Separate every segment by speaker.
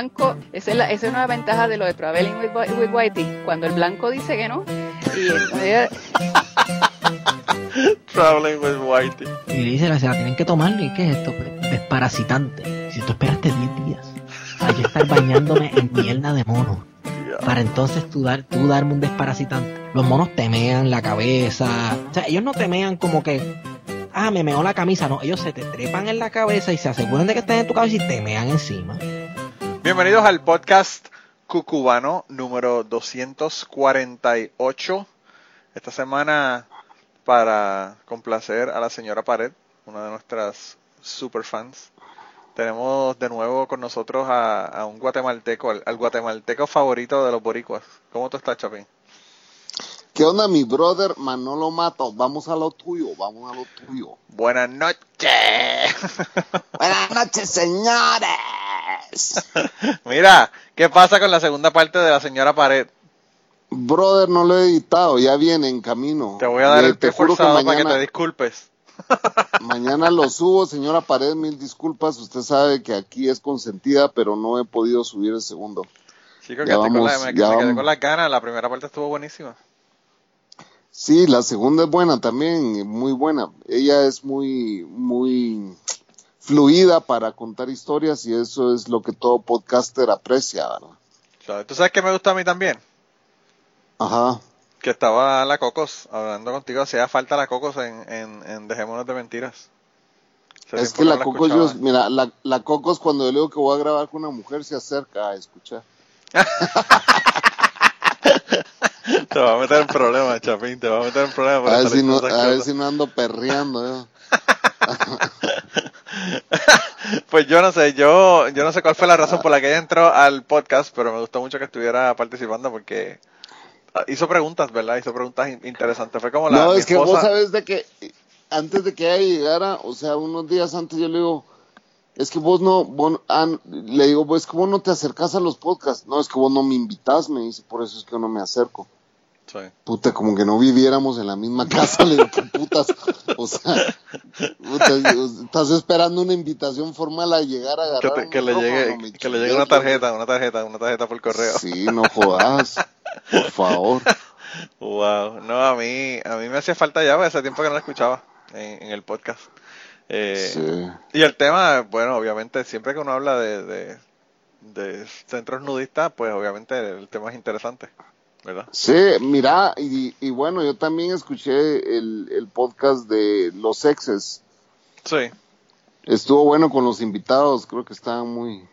Speaker 1: blanco, esa es, la, esa es una ventaja de lo de Traveling with, with Whitey, cuando el blanco dice que no, y entonces,
Speaker 2: Traveling with Whitey.
Speaker 3: Y le dice, se la tienen que tomar, ¿y qué es esto? Desparasitante. Si tú esperaste 10 días, hay que estar bañándome en mierda de mono. Para entonces tú, dar, tú darme un desparasitante. Los monos temean la cabeza. O sea, ellos no temean como que, ah, me meó la camisa. No, ellos se te trepan en la cabeza y se aseguran de que estén en tu cabeza y temean encima.
Speaker 2: Bienvenidos al podcast cucubano número 248. Esta semana, para complacer a la señora Pared, una de nuestras super fans, tenemos de nuevo con nosotros a, a un guatemalteco, al, al guatemalteco favorito de los boricuas. ¿Cómo tú estás, Chapín?
Speaker 4: ¿Qué onda, mi brother Manolo Mato? Vamos a lo tuyo, vamos a lo tuyo.
Speaker 2: Buenas noches.
Speaker 4: Buenas noches, señores.
Speaker 2: Mira, ¿qué pasa con la segunda parte de la señora Pared?
Speaker 4: Brother, no lo he editado, ya viene en camino.
Speaker 2: Te voy a dar el
Speaker 4: juro que
Speaker 2: forzado para que
Speaker 4: mañana-
Speaker 2: te disculpes.
Speaker 4: Mañana lo subo, señora Pared, mil disculpas. Usted sabe que aquí es consentida, pero no he podido subir el segundo.
Speaker 2: Chico,
Speaker 4: Ya
Speaker 2: que estoy con la-
Speaker 4: vamos,
Speaker 2: me,
Speaker 4: ya
Speaker 2: con las ganas. La primera parte estuvo buenísima.
Speaker 4: Sí, la segunda es buena también, muy buena. Ella es muy, muy fluida para contar historias y eso es lo que todo podcaster aprecia, ¿verdad?
Speaker 2: ¿Tú sabes que me gusta a mí también?
Speaker 4: Ajá.
Speaker 2: Que estaba la Cocos hablando contigo. Hacía falta la Cocos en, en, en Dejémonos de Mentiras.
Speaker 4: Es que
Speaker 2: no
Speaker 4: la Cocos, yo, mira, la, la Cocos cuando yo le digo que voy a grabar con una mujer se acerca a escuchar.
Speaker 2: Te va a meter en problemas, Chapín. Te va a meter en problemas.
Speaker 4: A ver, si no, a ver si no ando perreando. yo.
Speaker 2: Pues yo no sé, yo, yo no sé cuál fue la razón por la que ella entró al podcast, pero me gustó mucho que estuviera participando porque hizo preguntas, ¿verdad? Hizo preguntas in- interesantes. Fue como la
Speaker 4: No, es que vos sabes de que antes de que ella llegara, o sea, unos días antes yo le digo, es que vos no, vos, ah, le digo, pues que vos no te acercas a los podcasts. No, es que vos no me invitas, me dice, por eso es que yo no me acerco.
Speaker 2: Sí.
Speaker 4: Puta, como que no viviéramos en la misma casa, le digo, putas. O sea, puta, estás esperando una invitación formal a llegar a
Speaker 2: Que,
Speaker 4: agarrar
Speaker 2: te- que le llegue,
Speaker 4: me
Speaker 2: que le llegue
Speaker 4: chingues,
Speaker 2: una tarjeta, una tarjeta, una tarjeta por correo.
Speaker 4: Sí, no jodas, por favor.
Speaker 2: Wow, no, a mí, a mí me hacía falta ya, hace tiempo que no la escuchaba en, en el podcast. Eh,
Speaker 4: Sí.
Speaker 2: Y el tema, bueno, obviamente, siempre que uno habla de, de, de centros nudistas, pues obviamente el tema es interesante, ¿verdad?
Speaker 4: Sí, mira, y, y bueno, yo también escuché el, el podcast de Los Exes.
Speaker 2: Sí,
Speaker 4: Estuvo bueno con los invitados, creo que estaban muy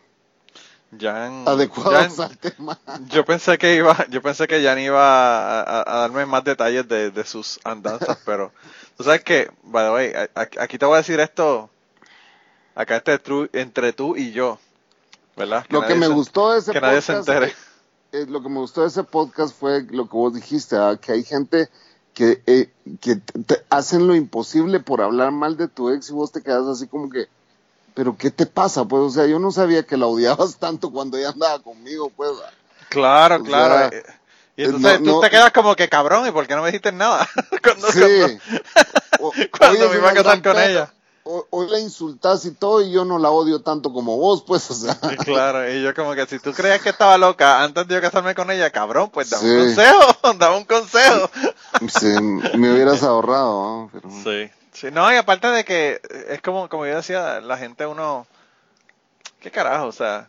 Speaker 2: Jan,
Speaker 4: adecuados
Speaker 2: Jan-
Speaker 4: al tema.
Speaker 2: yo pensé que iba, yo pensé que Jan iba a, a- a darme más detalles de, de sus andanzas, pero tú sabes que, by the way, aquí te voy a decir esto, acá tú, entre tú y yo, ¿verdad?
Speaker 4: Lo que
Speaker 2: nadie
Speaker 4: me gustó de ese
Speaker 2: que nadie
Speaker 4: podcast,
Speaker 2: se entere.
Speaker 4: Eh, lo que me gustó de ese podcast fue lo que vos dijiste, ¿ah? que hay gente que, eh, que te, te hacen lo imposible por hablar mal de tu ex y vos te quedas así como que, pero ¿qué te pasa? Pues, o sea, yo no sabía que la odiabas tanto cuando ella andaba conmigo, pues.
Speaker 2: Claro,
Speaker 4: O
Speaker 2: claro.
Speaker 4: sea,
Speaker 2: eh, y entonces
Speaker 4: no-
Speaker 2: tú
Speaker 4: no-
Speaker 2: te quedas como que cabrón, ¿y por qué no me dijiste nada? cuando,
Speaker 4: Sí. O-
Speaker 2: cuando me iba a casar con ella.
Speaker 4: Ho- Hoy la insultas y todo y yo no la odio tanto como vos, pues, o sea.
Speaker 2: Sí, claro, y yo como que si tú creías que estaba loca antes de yo casarme con ella, cabrón, pues dame un consejo, dame un consejo.
Speaker 4: Sí, me hubieras ahorrado, ¿no? Pero-
Speaker 2: Sí, sí, no, y aparte de que es como, como yo decía, la gente uno, ¿qué carajo? O sea,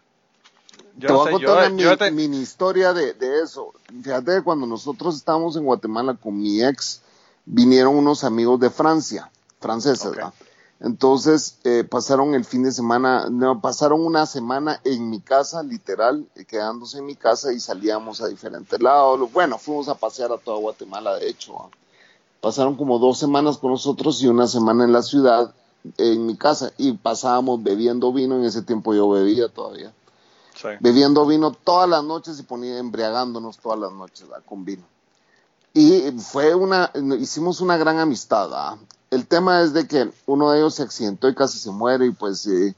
Speaker 2: yo
Speaker 4: te
Speaker 2: no
Speaker 4: voy
Speaker 2: sé,
Speaker 4: a contar
Speaker 2: yo,
Speaker 4: una
Speaker 2: yo
Speaker 4: mi-
Speaker 2: te-
Speaker 4: mini historia de, de eso. Fíjate que cuando nosotros estábamos en Guatemala con mi ex, vinieron unos amigos de Francia, franceses. ¿verdad? Entonces eh, pasaron el fin de semana, no, pasaron una semana en mi casa, literal, eh, quedándose en mi casa y salíamos a diferentes lados. Bueno, fuimos a pasear a toda Guatemala, de hecho. Pasaron como dos semanas con nosotros y una semana en la ciudad, en mi casa, y pasábamos bebiendo vino. En ese tiempo yo bebía todavía
Speaker 2: sí.
Speaker 4: bebiendo vino todas las noches y ponía embriagándonos todas las noches ¿verdad? con vino. Y fue una, hicimos una gran amistad. ¿verdad? El tema es de que uno de ellos se accidentó y casi se muere y pues eh,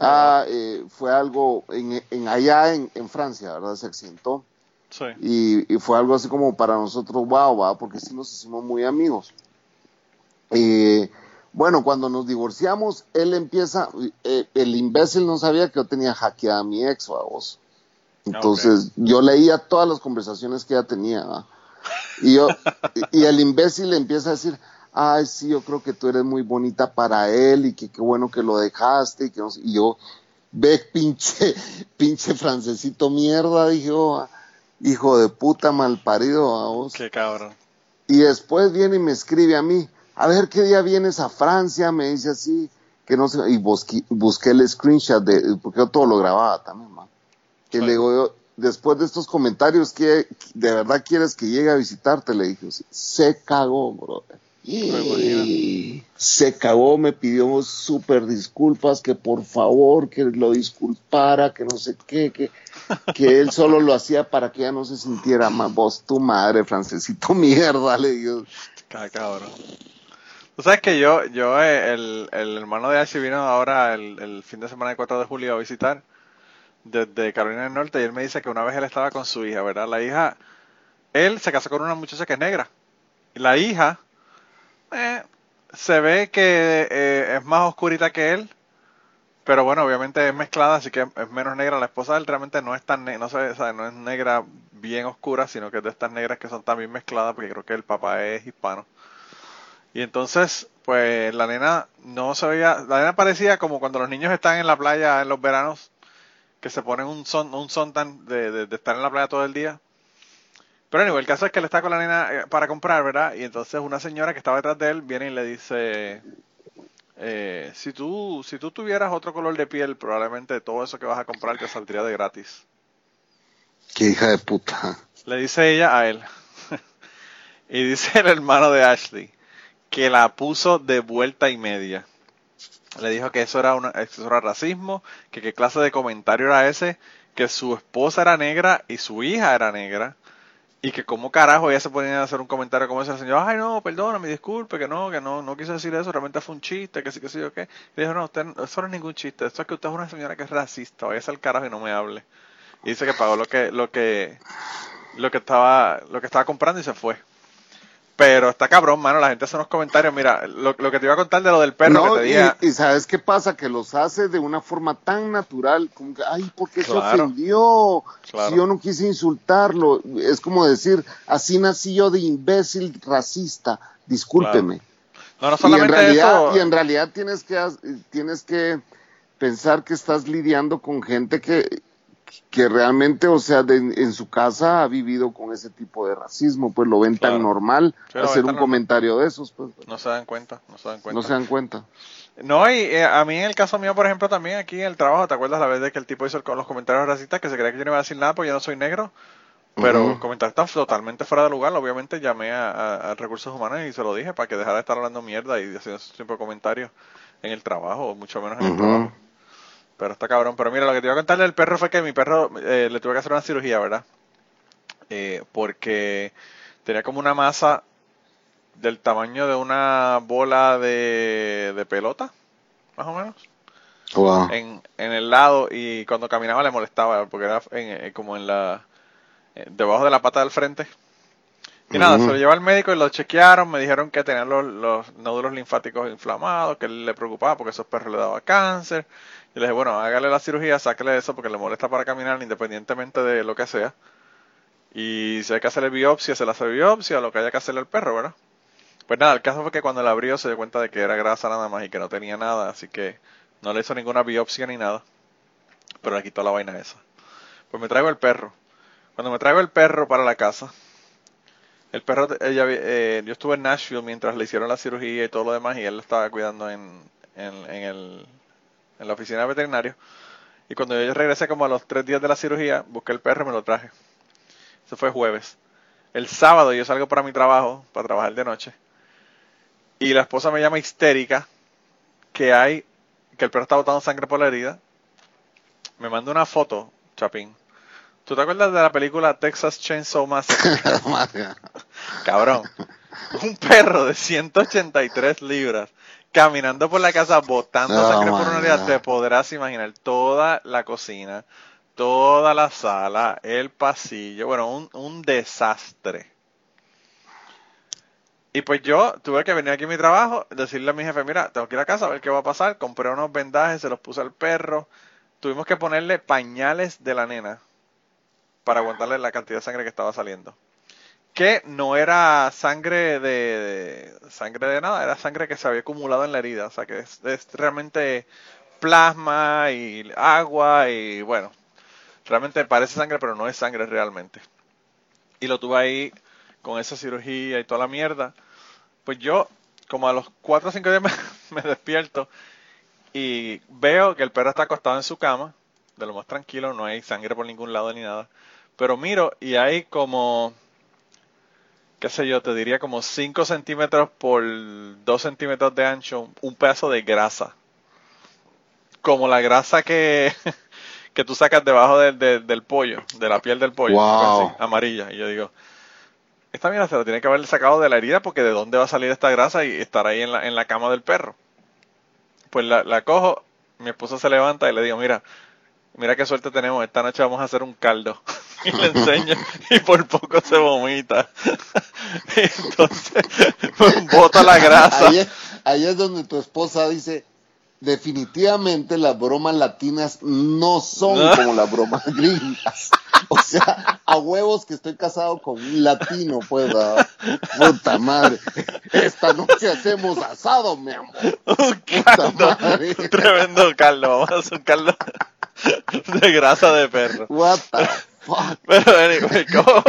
Speaker 4: ah, eh, fue algo en, en allá en, en Francia, ¿verdad? Se accidentó
Speaker 2: sí.
Speaker 4: y, y fue algo así como para nosotros, wow, ¿va? porque sí nos hicimos muy amigos. Eh, Bueno, cuando nos divorciamos, él empieza, eh, el imbécil no sabía que yo tenía hackeada a mi ex, vos. Entonces, yo leía todas las conversaciones que ella tenía. Y yo, y, el imbécil le empieza a decir, ay, sí, yo creo que tú eres muy bonita para él y que qué bueno que lo dejaste y que y yo, ve pinche, pinche francesito mierda, dije, oh, hijo de puta mal parido, vos.
Speaker 2: Qué cabrón.
Speaker 4: Y después viene y me escribe a mí, a ver qué día vienes a Francia, me dice así, que no sé, y busqué, busqué el screenshot de, porque yo todo lo grababa también, man. Y le digo yo, después de estos comentarios, que ¿de verdad quieres que llegue a visitarte? Le dije, se cagó, brother. Se cagó, me pidió súper disculpas, que por favor, que lo disculpara, que no sé qué, que, que él solo lo hacía para que ella no se sintiera más. Vos, tu madre, francesito mierda, le digo.
Speaker 2: Cabrón. Tú sabes que yo, yo, eh, el, el hermano de Ashley vino ahora el, el fin de semana del 4 de julio a visitar desde Carolina del Norte y él me dice que una vez él estaba con su hija, ¿verdad? La hija, él se casó con una muchacha que es negra. Y la hija eh, se ve que eh, es más oscurita que él, pero bueno, obviamente es mezclada, así que es menos negra. La esposa de él realmente no es tan no, no es negra bien oscura, sino que es de estas negras que son también mezcladas, porque creo que el papá es hispano. Y entonces, pues la nena no se veía, la nena parecía como cuando los niños están en la playa en los veranos, que se ponen un son, un son tan de, de estar en la playa todo el día pero el caso es que él está con la nena eh, para comprar, ¿verdad? Y entonces una señora que estaba detrás de él viene y le dice, eh, si, tú, si tú tuvieras otro color de piel, probablemente todo eso que vas a comprar te saldría de gratis.
Speaker 4: Qué hija de puta.
Speaker 2: Le dice ella a él. y dice el hermano de Ashley que la puso de vuelta y media. Le dijo que eso era, una, eso era racismo, que qué clase de comentario era ese, que su esposa era negra y su hija era negra y que como carajo ella se ponía a hacer un comentario como ese señor, ay no, perdóname, disculpe, que no, que no, no quise decir eso, realmente fue un chiste, que sí, que sí, o qué. Y dijo, no, usted, eso no es ningún chiste, esto es que usted es una señora que es racista, vaya al carajo y no me hable. Y dice que pagó lo que, lo que, lo que estaba, lo que estaba comprando y se fue. Pero está cabrón, mano, la gente hace unos comentarios. Mira, lo, que te iba a contar de lo del perro que te.
Speaker 4: Y, sabes qué pasa, que los hace de una forma tan natural, como que, ay, ¿por qué se ofendió? Si yo no quise insultarlo. Es como decir, así nací yo de imbécil racista, discúlpeme.
Speaker 2: No, no solamente
Speaker 4: y en realidad,
Speaker 2: eso.
Speaker 4: Y en realidad tienes que, tienes que pensar que estás lidiando con gente que que realmente, o sea, en su casa ha vivido con ese tipo de racismo, pues lo ven tan normal hacer un comentario de esos. Pues,
Speaker 2: no se dan cuenta, no se dan cuenta.
Speaker 4: No se dan cuenta.
Speaker 2: No, y eh, a mí en el caso mío, por ejemplo, también aquí en el trabajo, ¿te acuerdas la vez de que el tipo hizo con los comentarios racistas que se creía que yo no iba a decir nada porque yo no soy negro? Pero comentarios están totalmente fuera de lugar. Obviamente llamé a, recursos humanos y se lo dije para que dejara de estar hablando mierda y haciendo de comentarios en el trabajo, mucho menos en el trabajo. Pero está cabrón. Pero mira, lo que te iba a contar del perro fue que mi perro eh, le tuve que hacer una cirugía, ¿verdad? Eh, porque tenía como una masa del tamaño de una bola de, pelota, más o menos. En, en el lado y cuando caminaba le molestaba porque era en, como en la debajo de la pata del frente. Y nada, se lo llevó al médico y lo chequearon, me dijeron que tenía los, los nódulos linfáticos inflamados, que le preocupaba porque esos perros le daba cáncer y le dije, bueno, hágale la cirugía, sáquele eso porque le molesta para caminar independientemente de lo que sea. Y si hay que hacerle biopsia, se le hace biopsia, lo que haya que hacerle al perro, ¿verdad? Pues nada, el caso fue que cuando le abrió se dio cuenta de que era grasa nada más y que no tenía nada, así que no le hizo ninguna biopsia ni nada. Pero le quitó la vaina esa. Pues me traigo el perro. Cuando me traigo el perro para la casa, el perro, ella, eh, yo estuve en Nashville mientras le hicieron la cirugía y todo lo demás y él lo estaba cuidando en, en, en el en la oficina de veterinario. Y cuando yo regresé como a los tres días de la cirugía, busqué el perro y me lo traje. Eso fue jueves. El sábado yo salgo para mi trabajo, para trabajar de noche. Y la esposa me llama histérica que hay, que el perro está botando sangre por la herida. Me manda una foto, Chapín. ¿Tú te acuerdas de la película Texas Chainsaw Massacre? Cabrón. Un perro de 183 libras caminando por la casa botando sangre por una herida, te podrás imaginar toda la cocina, toda la sala, el pasillo, bueno, un, un desastre. Y pues yo tuve que venir aquí a mi trabajo, decirle a mi jefe, mira, tengo que ir a casa a ver qué va a pasar. Compré unos vendajes, se los puse al perro. Tuvimos que ponerle pañales de la nena para aguantarle la cantidad de sangre que estaba saliendo. Que no era sangre de, sangre de nada, era sangre que se había acumulado en la herida. O sea que es, realmente plasma y agua y bueno, realmente parece sangre, pero no es sangre realmente. Y lo tuve ahí con esa cirugía y toda la mierda. Pues yo, como a los 4 o 5 días me, despierto y veo que el perro está acostado en su cama, de lo más tranquilo, no hay sangre por ningún lado ni nada. Pero miro y hay como, qué sé yo, te diría como 5 centímetros por 2 centímetros de ancho, un pedazo de grasa. Como la grasa que, que tú sacas debajo del pollo, de la piel del pollo, amarilla. Y yo digo, esta mierda se lo tiene que haber sacado de la herida porque de dónde va a salir esta grasa y estar ahí en la, en la cama del perro. Pues la, la cojo, mi esposa se levanta y le digo, mira, mira qué suerte tenemos, esta noche vamos a hacer un caldo. y le enseño y por poco se vomita. entonces, bota la grasa.
Speaker 4: ahí es donde tu esposa dice, definitivamente las bromas latinas no son como las bromas gringas. O sea, a huevos que estoy casado con un latino, pues, puta madre. Esta noche hacemos asado, mi amor.
Speaker 2: Un caldo, tremendo caldo, vamos a hacer un caldo de grasa de perro.
Speaker 4: What the
Speaker 2: pero anyway, cojo,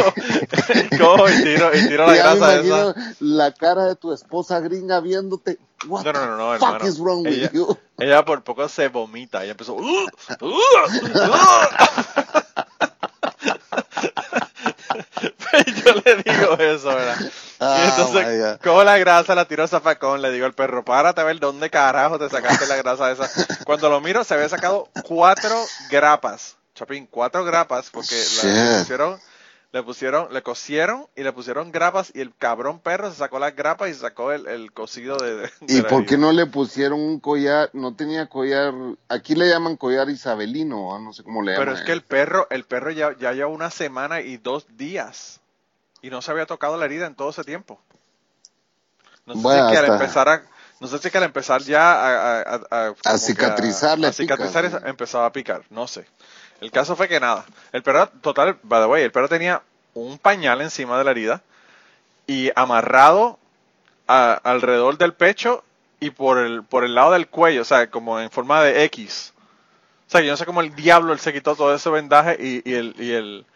Speaker 2: y tiro, y tiro la grasa esa.
Speaker 4: La cara de tu esposa gringa viéndote. What no, no, no, no, fuck is wrong
Speaker 2: ella,
Speaker 4: with you?
Speaker 2: Ella por poco se vomita. Ella empezó. Uh, uh, uh". yo le digo eso, ¿verdad? y ah, entonces cojo la grasa, la tiro a zafacón, le digo al perro, párate a ver dónde carajo te sacaste la grasa esa. Cuando lo miro, se había sacado cuatro grapas Chapín, cuatro grapas porque le pusieron, le pusieron, le cosieron y le pusieron grapas y el cabrón perro se sacó las grapas y sacó el, el cocido de,
Speaker 4: ¿Y por qué no le pusieron un collar? No tenía collar, aquí le llaman collar isabelino, no sé cómo le llaman.
Speaker 2: Pero es que el perro, el perro ya, ya lleva una semana y dos días y no se había tocado la herida en todo ese tiempo. No sé si que al empezar a, no sé si que al empezar ya a, a,
Speaker 4: a, a cicatrizar,
Speaker 2: a, cicatrizar empezaba a picar, no sé. El caso fue que nada. El perro, total, by the way, el perro tenía un pañal encima de la herida y amarrado alrededor del pecho y por el, por el lado del cuello, o sea, como en forma de X. O sea, yo no sé cómo el diablo él se quitó todo ese vendaje y, el, y el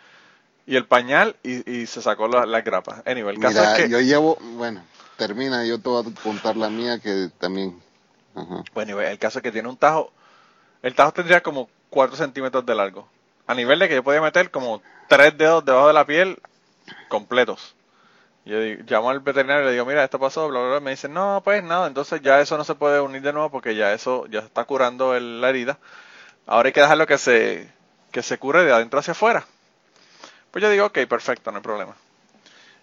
Speaker 2: y el pañal y, se sacó la, la grapa. Anyway, el caso es que...
Speaker 4: yo llevo, bueno, termina, yo te voy a contar la mía que también...
Speaker 2: Bueno, el caso es que tiene un tajo, el tajo tendría como 4 centímetros de largo. A nivel de que yo podía meter como tres dedos debajo de la piel completos. Yo llamo al veterinario y le digo, mira, esto pasó, bla, bla, bla. Me dice, no, pues nada, entonces ya eso no se puede unir de nuevo porque ya eso ya está curando la herida. Ahora hay que dejarlo que se, que se cure de adentro hacia afuera. Pues yo digo, ok, perfecto, no hay problema.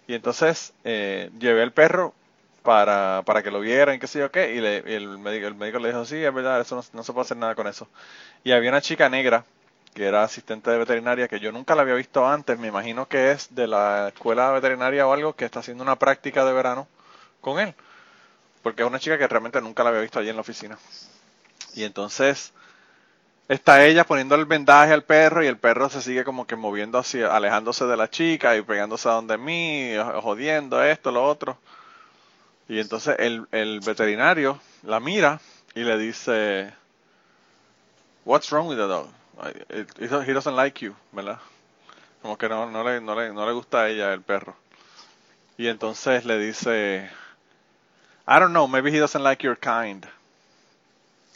Speaker 2: Y entonces eh, llevé al perro para, para que lo vieran, qué sé yo qué, y, el, médico, el médico le dijo, sí, es verdad, eso no, se puede hacer nada con eso. Y había una chica negra que era asistente de veterinaria, que yo nunca la había visto antes, me imagino que es de la escuela veterinaria o algo, que está haciendo una práctica de verano con él, porque es una chica que realmente nunca la había visto allí en la oficina. Y entonces está ella poniendo el vendaje al perro y el perro se sigue como que moviendo hacia, alejándose de la chica y pegándose a donde mí, jodiendo esto, lo otro. Y entonces el, el veterinario la mira y le dice, What's wrong with the dog? He doesn't like you, ¿verdad? Como que no, no, le, no, le, no le gusta a ella el perro. Y entonces le dice, I don't know, maybe he doesn't like your kind.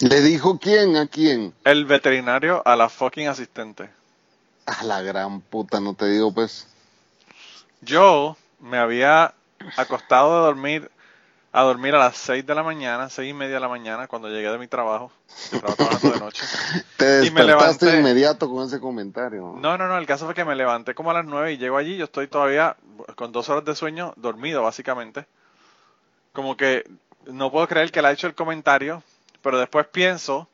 Speaker 4: ¿Le dijo quién a quién?
Speaker 2: El veterinario a la fucking asistente.
Speaker 4: A la gran puta, no te digo pues.
Speaker 2: Yo me había acostado de dormir a dormir a las 6 de la mañana, seis y media de la mañana, cuando llegué de mi trabajo. trabajando de noche.
Speaker 4: Te despertaste de inmediato con ese comentario.
Speaker 2: ¿no? no, no, el caso fue que me levanté como a las 9 y llego allí, yo estoy todavía con dos horas de sueño, dormido básicamente. Como que no puedo creer que le ha hecho el comentario, pero después pienso,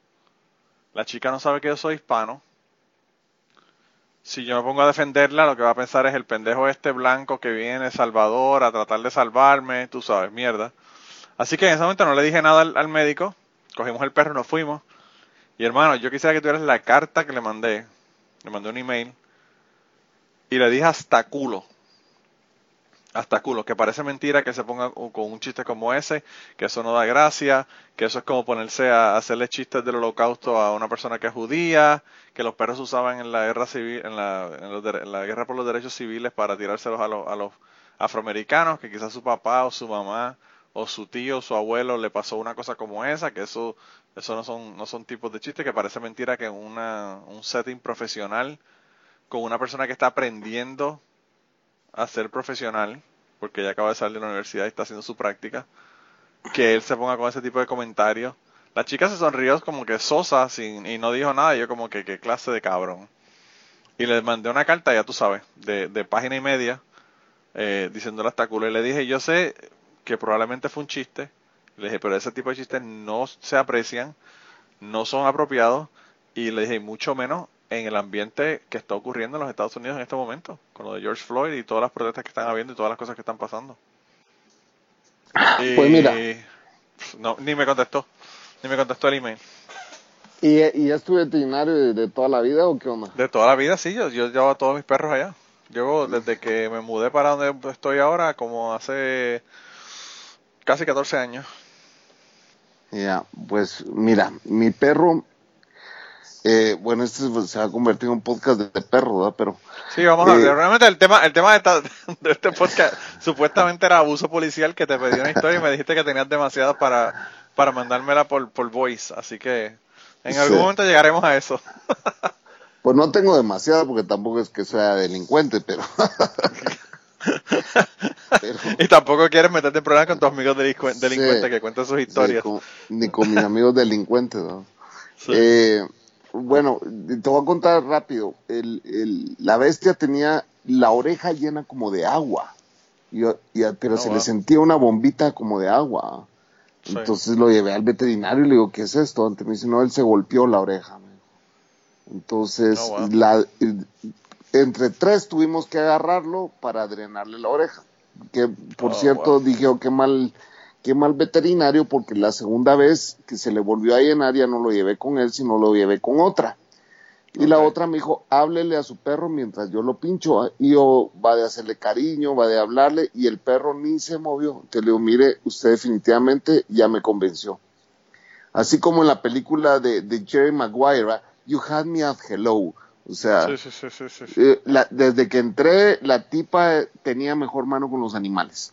Speaker 2: la chica no sabe que yo soy hispano. Si yo me pongo a defenderla, lo que va a pensar es el pendejo este blanco que viene Salvador a tratar de salvarme, tú sabes, mierda. Así que en ese momento no le dije nada al, médico, cogimos el perro y nos fuimos. Y hermano, yo quisiera que tuvieras la carta que le mandé, le mandé un email, y le dije hasta culo hasta culo, que parece mentira que se ponga con un chiste como ese, que eso no da gracia, que eso es como ponerse a hacerle chistes del holocausto a una persona que es judía, que los perros usaban en la guerra civil, en la, guerra por los derechos civiles para tirárselos a los, a los afroamericanos, que quizás su papá o su mamá o su tío o su abuelo le pasó una cosa como esa, que eso, eso no son, no son tipos de chistes, que parece mentira que una, un setting profesional con una persona que está aprendiendo a ser profesional, porque ya acaba de salir de la universidad y está haciendo su práctica, que él se ponga con ese tipo de comentarios. La chica se sonrió como que sosa sin, y no dijo nada, y yo como que qué clase de cabrón. Y le mandé una carta, ya tú sabes, de, de página y media, eh, diciéndole hasta culo. Y le dije, yo sé que probablemente fue un chiste. Le dije, pero ese tipo de chistes no se aprecian, no son apropiados. Y le dije, mucho menos en el ambiente que está ocurriendo en los Estados Unidos en este momento, con lo de George Floyd y todas las protestas que están habiendo y todas las cosas que están pasando.
Speaker 4: pues mira.
Speaker 2: No, ni me contestó, ni me contestó el email.
Speaker 4: ¿Y, y es tu veterinario de, toda la vida o qué onda?
Speaker 2: De toda la vida, sí, yo, yo llevo a todos mis perros allá. Llevo desde que me mudé para donde estoy ahora, como hace casi 14 años.
Speaker 4: Ya, pues mira, mi perro eh, bueno, este se va a convertir en un podcast de, perro, ¿verdad? Pero,
Speaker 2: sí, vamos a ver. Eh, realmente el tema, el tema de, este podcast supuestamente era abuso policial, que te pedí una historia y me dijiste que tenías demasiado para, para mandármela por, por voice. Así que en algún momento llegaremos a eso.
Speaker 4: pues no tengo demasiado porque tampoco es que sea delincuente, pero...
Speaker 2: y tampoco quieres meterte en problemas con tus amigos delincuentes que cuentan sus historias.
Speaker 4: ni con mis amigos delincuentes, ¿no? Eh, bueno, te voy a contar rápido. El, la bestia tenía la oreja llena como de agua, y, pero oh, se le sentía una bombita como de agua. Entonces lo llevé al veterinario y le digo, ¿qué es esto? Antes me dice, no, él se golpeó la oreja. Entonces, oh, la, entre tres tuvimos que agarrarlo para drenarle la oreja. Que, por oh, cierto, dije, oh, qué mal qué mal veterinario porque la segunda vez que se le volvió a llenar ya no lo llevé con él, sino lo llevé con otra. Y la otra me dijo, háblele a su perro mientras yo lo pincho. ¿ah? Y yo va de hacerle cariño, va de hablarle, y el perro ni se movió. Entonces le digo, mire, usted definitivamente ya me convenció. Así como en la película de, Jerry Maguire, ¿ah? You had me at hello. O sea, eh, desde que entré, la tipa tenía mejor mano con los animales.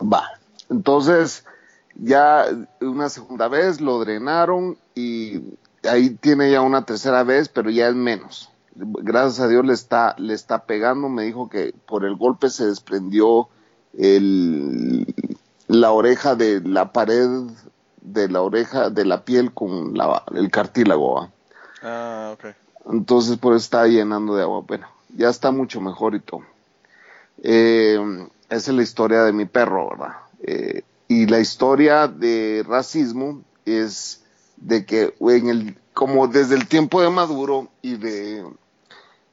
Speaker 4: Va, entonces, ya una segunda vez lo drenaron y ahí tiene ya una tercera vez, pero ya es menos. Gracias a Dios le está, le está pegando. Me dijo que por el golpe se desprendió el, la oreja de la pared de la oreja de la piel con el cartílago.
Speaker 2: Ah, ok.
Speaker 4: Entonces, por eso está llenando de agua. Bueno, ya está mucho mejor y todo. Eh, esa es la historia de mi perro, ¿verdad? Eh, y la historia de racismo es de que como desde el tiempo de Maduro y de,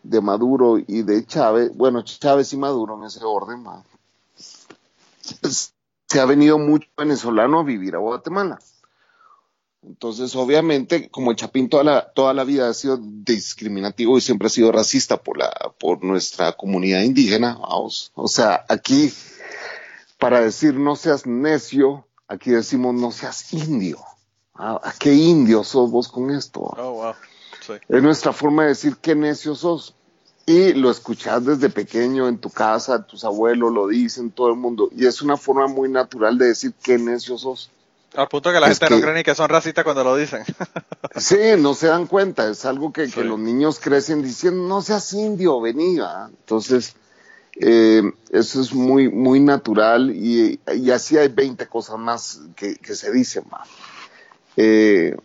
Speaker 4: de Maduro y de Chávez, bueno, Chávez y Maduro en ese orden, se ha venido mucho venezolano a vivir a Guatemala. Entonces, obviamente, como el Chapín toda la, toda la vida ha sido discriminativo y siempre ha sido racista por, la, por nuestra comunidad indígena, vamos, o sea, aquí para decir no seas necio, aquí decimos no seas indio. Ah, ¿A qué indio sos vos con esto?
Speaker 2: Oh,
Speaker 4: es nuestra forma de decir qué necio sos. Y lo escuchás desde pequeño en tu casa, tus abuelos lo dicen, todo el mundo. Y es una forma muy natural de decir qué necio sos.
Speaker 2: Al punto que la gente no cree ni que son racistas cuando lo dicen.
Speaker 4: sí, no se dan cuenta. Es algo que, que los niños crecen diciendo, no seas indio, venía. Entonces, eh, eso es muy, muy natural y, así hay 20 cosas más que, se dicen. más. Eh,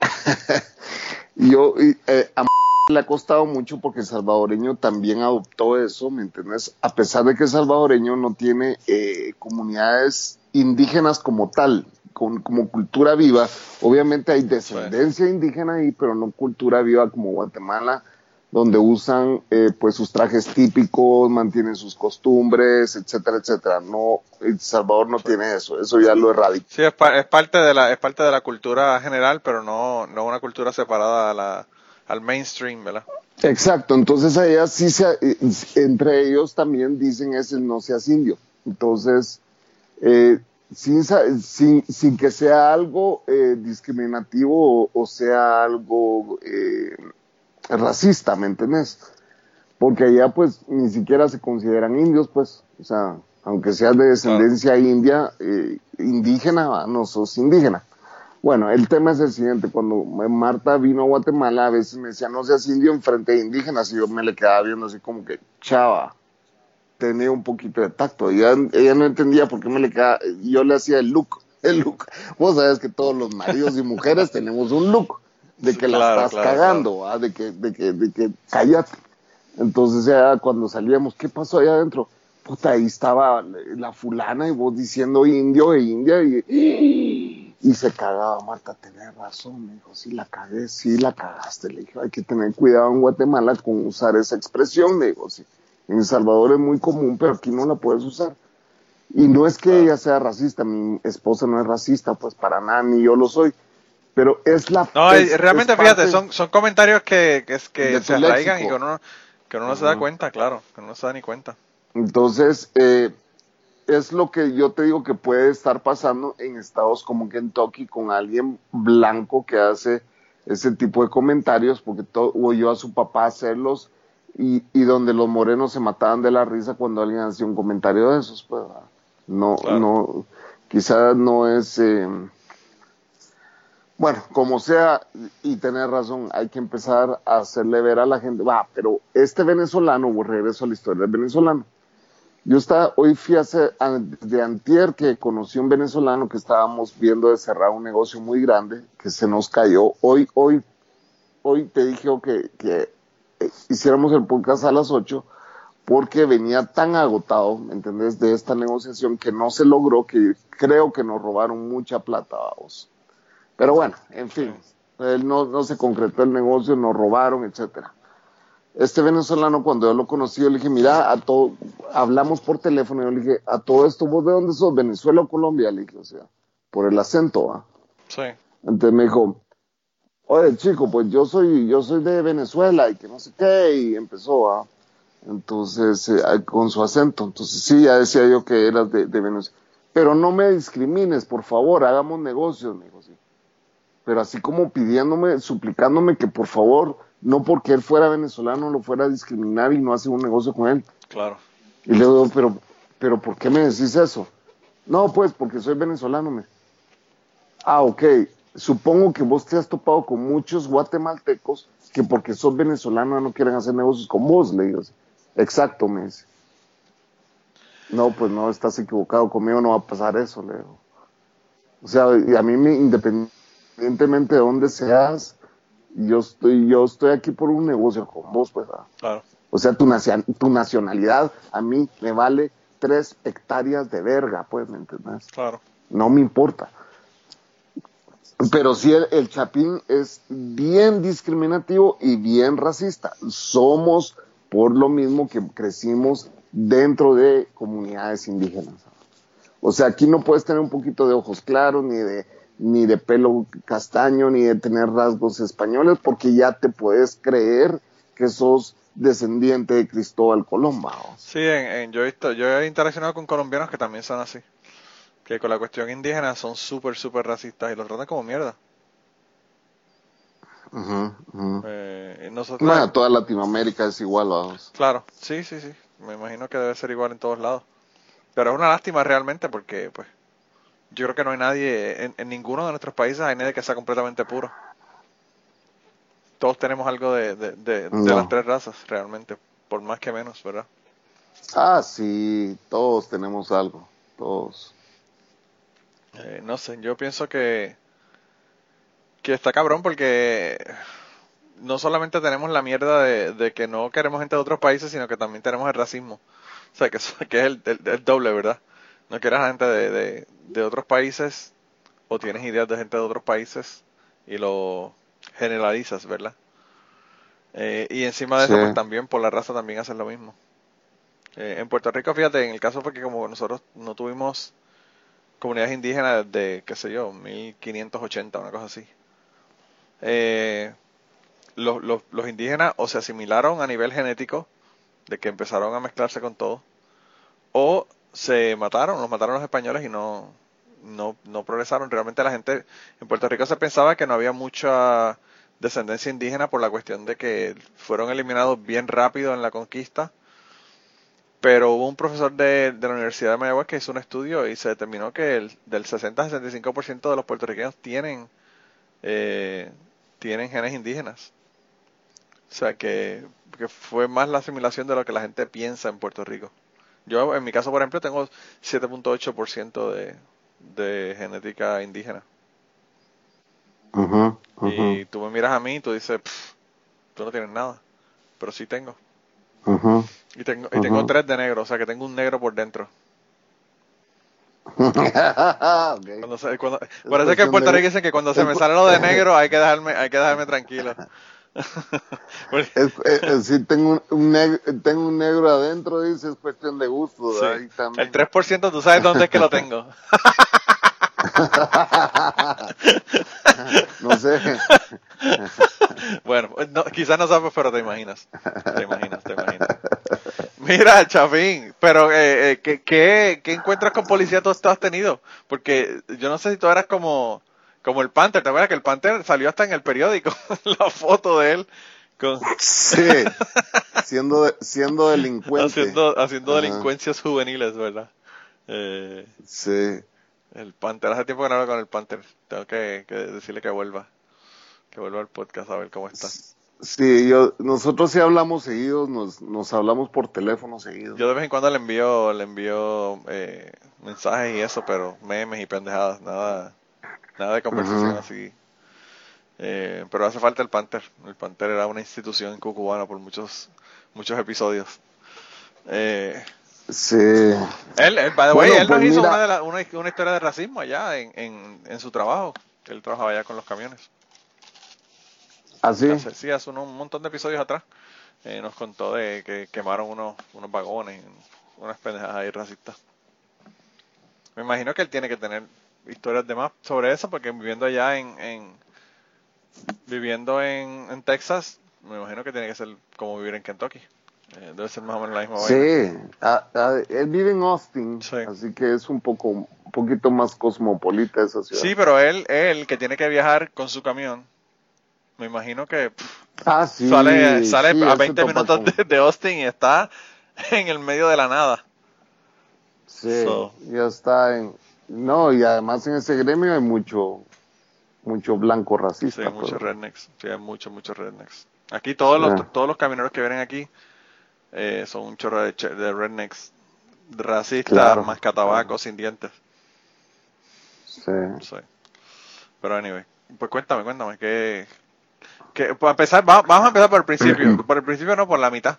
Speaker 4: yo, eh, a le ha costado mucho porque el salvadoreño también adoptó eso, ¿me entiendes? A pesar de que el salvadoreño no tiene eh, comunidades indígenas como tal, con, como cultura viva, obviamente hay descendencia indígena ahí, pero no cultura viva como Guatemala donde usan eh, pues sus trajes típicos, mantienen sus costumbres, etcétera, etcétera. No, El Salvador no tiene eso, eso ya lo erradica.
Speaker 2: Sí, es, parte de la es parte de la cultura general, pero no no una cultura separada a la, al mainstream, ¿verdad?
Speaker 4: Exacto, entonces allá sí se, eh, entre ellos también dicen ese no seas indio. Entonces, eh, sin, sin, sin, que sea algo eh, discriminativo o, o, sea algo eh, racista, ¿me entendés? Porque allá pues ni siquiera se consideran indios, pues, o sea, aunque seas de descendencia india, eh, indígena, no sos indígena. Bueno, el tema es el siguiente, cuando Marta vino a Guatemala, a veces me decía, no seas indio en frente de indígenas, y yo me le quedaba viendo así como que, chava, tenía un poquito de tacto. Ella, ella no entendía por qué me le quedaba, yo le hacía el look, el look. Vos sabés que todos los maridos y mujeres tenemos un look de que la estás cagando, de que, de que, de que cállate. Entonces ya cuando salíamos, ¿qué pasó allá adentro? Puta, ahí estaba la fulana y vos diciendo indio e india y, y se cagaba, Marta, tenés razón, me dijo, sí la cagué, sí la cagaste, le dije, hay que tener cuidado en Guatemala con usar esa expresión, le digo, sí. En El Salvador es muy común, pero aquí no la puedes usar. Y no es que ella sea racista, mi esposa no es racista, pues para nada, ni yo lo soy pero es la...
Speaker 2: No, realmente fíjate, son, son comentarios que, que, que se arraigan y que uno, que uno no se da cuenta, claro, que uno no se da ni cuenta.
Speaker 4: Entonces, eh, es lo que yo te digo que puede estar pasando en estados como Kentucky con alguien blanco que hace ese tipo de comentarios, porque todo, oyó a su papá hacerlos y, y donde los morenos se mataban de la risa cuando alguien hacía un comentario de esos, pues no, no, quizás no es... Eh, bueno, como sea, y tener razón, hay que empezar a hacerle ver a la gente, va, pero este venezolano, regreso a la historia del venezolano. Yo estaba, hoy fui hace, de antier que conocí un venezolano que estábamos viendo de cerrar un negocio muy grande, que se nos cayó. Hoy, hoy, hoy te dije que, que eh, hiciéramos el podcast a las 8 porque venía tan agotado, ¿me entendés?, de esta negociación que no se logró, que creo que nos robaron mucha plata, vamos. Pero bueno, en fin, él no, no se concretó el negocio, nos robaron, etcétera. Este venezolano, cuando yo lo conocí, yo le dije, mira, a todo, hablamos por teléfono, yo le dije, a todo esto, ¿vos de dónde sos? ¿Venezuela o Colombia? Le dije, o sea, por el acento, ¿va?
Speaker 2: Sí.
Speaker 4: Entonces me dijo, oye, chico, pues yo soy, yo soy de Venezuela y que no sé qué, y empezó, ¿va? Entonces, eh, con su acento. Entonces, sí, ya decía yo que eras de, de Venezuela. Pero no me discrimines, por favor, hagamos negocios, me dijo, pero así como pidiéndome, suplicándome que por favor, no porque él fuera venezolano lo fuera a discriminar y no hace un negocio con él.
Speaker 2: Claro.
Speaker 4: Y le digo, pero, pero ¿por qué me decís eso? No, pues porque soy venezolano. Me. Ah, ok. Supongo que vos te has topado con muchos guatemaltecos que porque sos venezolano no quieren hacer negocios con vos, le digo. Exacto, me dice. No, pues no, estás equivocado, conmigo no va a pasar eso, le digo. O sea, y a mí me, independientemente independientemente de dónde seas, yo estoy, yo estoy aquí por un negocio con vos, pues.
Speaker 2: Claro.
Speaker 4: O sea, tu, tu nacionalidad a mí me vale tres hectáreas de verga, pues, ¿me entiendes?
Speaker 2: Claro.
Speaker 4: No me importa. Pero sí, el, el, Chapín es bien discriminativo y bien racista. Somos por lo mismo que crecimos dentro de comunidades indígenas. O sea, aquí no puedes tener un poquito de ojos claros ni de ni de pelo castaño, ni de tener rasgos españoles, porque ya te puedes creer que sos descendiente de Cristóbal Colón.
Speaker 2: Sí, en, yo, he visto, yo he interaccionado con colombianos que también son así, que con la cuestión indígena son súper, súper racistas y los tratan como mierda.
Speaker 4: Eh, nosotros, toda Latinoamérica es igual. ¿vamos?
Speaker 2: Claro, sí, sí, sí, me imagino que debe ser igual en todos lados. Pero es una lástima realmente porque, pues, yo creo que no hay nadie, en, ninguno de nuestros países hay nadie que sea completamente puro. Todos tenemos algo de, de, las tres razas, realmente, por más que menos, ¿verdad?
Speaker 4: Ah, sí, todos tenemos algo, todos.
Speaker 2: Eh, no sé, yo pienso que, que está cabrón porque no solamente tenemos la mierda de, que no queremos gente de otros países, sino que también tenemos el racismo. O sea, que, que es el, el doble, ¿verdad? No quieres gente de, de, otros países o tienes ideas de gente de otros países y lo generalizas, ¿verdad? Eh, y encima de eso, pues también por la raza también hacen lo mismo. Eh, en Puerto Rico, fíjate, en el caso fue que como nosotros no tuvimos comunidades indígenas de, qué sé yo, 1580, una cosa así. Eh, los, los, los indígenas o se asimilaron a nivel genético, de que empezaron a mezclarse con todo, o se mataron, los mataron los españoles y no, no, no progresaron. Realmente la gente en Puerto Rico se pensaba que no había mucha descendencia indígena por la cuestión de que fueron eliminados bien rápido en la conquista. Pero hubo un profesor de, de la Universidad de Mayagüez que hizo un estudio y se determinó que el, del 60-65% de los puertorriqueños tienen, eh, tienen genes indígenas. O sea que, que fue más la asimilación de lo que la gente piensa en Puerto Rico. Yo, en mi caso, por ejemplo, tengo 7.8% de, de genética indígena. Y tú me miras a mí y tú dices, tú no tienes nada, pero sí tengo. Y tengo, y tengo tres de negro, o sea que tengo un negro por dentro. cuando se, cuando, parece que en Puerto Rico dicen que cuando se me sale lo de negro hay que dejarme, hay que dejarme tranquilo.
Speaker 4: es, tengo un, negro, tengo un negro adentro, dice, es cuestión de gusto.
Speaker 2: El 3% tú sabes dónde es que lo tengo.
Speaker 4: no sé.
Speaker 2: bueno, no, quizás no sabes, pero te imaginas. Te imaginas, te imaginas. Mira, Chafín, pero eh, eh, ¿qué, qué, qué encuentros con policía tú has tenido? Porque yo no sé si tú eras como como el Panther, ¿te acuerdas que el Panther salió hasta en el periódico? la foto de él. Con...
Speaker 4: Sí, siendo, siendo delincuente.
Speaker 2: Haciendo, haciendo delincuencias juveniles, ¿verdad? Eh,
Speaker 4: sí.
Speaker 2: El Panther, hace tiempo que no hablo con el Panther. Tengo que, decirle que vuelva. Que vuelva al podcast a ver cómo está.
Speaker 4: Sí, yo, nosotros sí hablamos seguidos, nos, nos hablamos por teléfono seguidos.
Speaker 2: Yo de vez en cuando le envío, le envío eh, mensajes y eso, pero memes y pendejadas, nada, Nada de conversación así. Eh, pero hace falta el Panther. El Panther era una institución cubana por muchos muchos episodios. Eh,
Speaker 4: sí.
Speaker 2: Él, él, by the way, él nos pues hizo una, una, historia de racismo allá en, en, en su trabajo. Él trabajaba allá con los camiones.
Speaker 4: ¿Ah, sí?
Speaker 2: sí, hace un, montón de episodios atrás. Eh, nos contó de que quemaron unos, unos vagones, unas pendejadas ahí racistas. Me imagino que él tiene que tener historias de más sobre eso, porque viviendo allá en, en viviendo en, en, Texas, me imagino que tiene que ser como vivir en Kentucky. Eh, debe ser más o menos la misma
Speaker 4: Sí, él vive en Austin, así que es un poco un poquito más cosmopolita esa ciudad.
Speaker 2: Sí, pero él, él que tiene que viajar con su camión, me imagino que
Speaker 4: ah,
Speaker 2: sale, sale a 20 minutos de, Austin y está en el medio de la nada.
Speaker 4: Sí, ya está en, no, y además en ese gremio hay mucho mucho blanco racista.
Speaker 2: Sí, muchos rednecks. Sí, hay muchos, muchos rednecks. Aquí todos los, todos los camioneros que vienen aquí eh, son un chorro de, de rednecks racistas, más catabacos, sin dientes.
Speaker 4: Sí.
Speaker 2: sí. Pero anyway, pues cuéntame, cuéntame, que, que para empezar, vamos a empezar por el principio. por el principio no, por la mitad.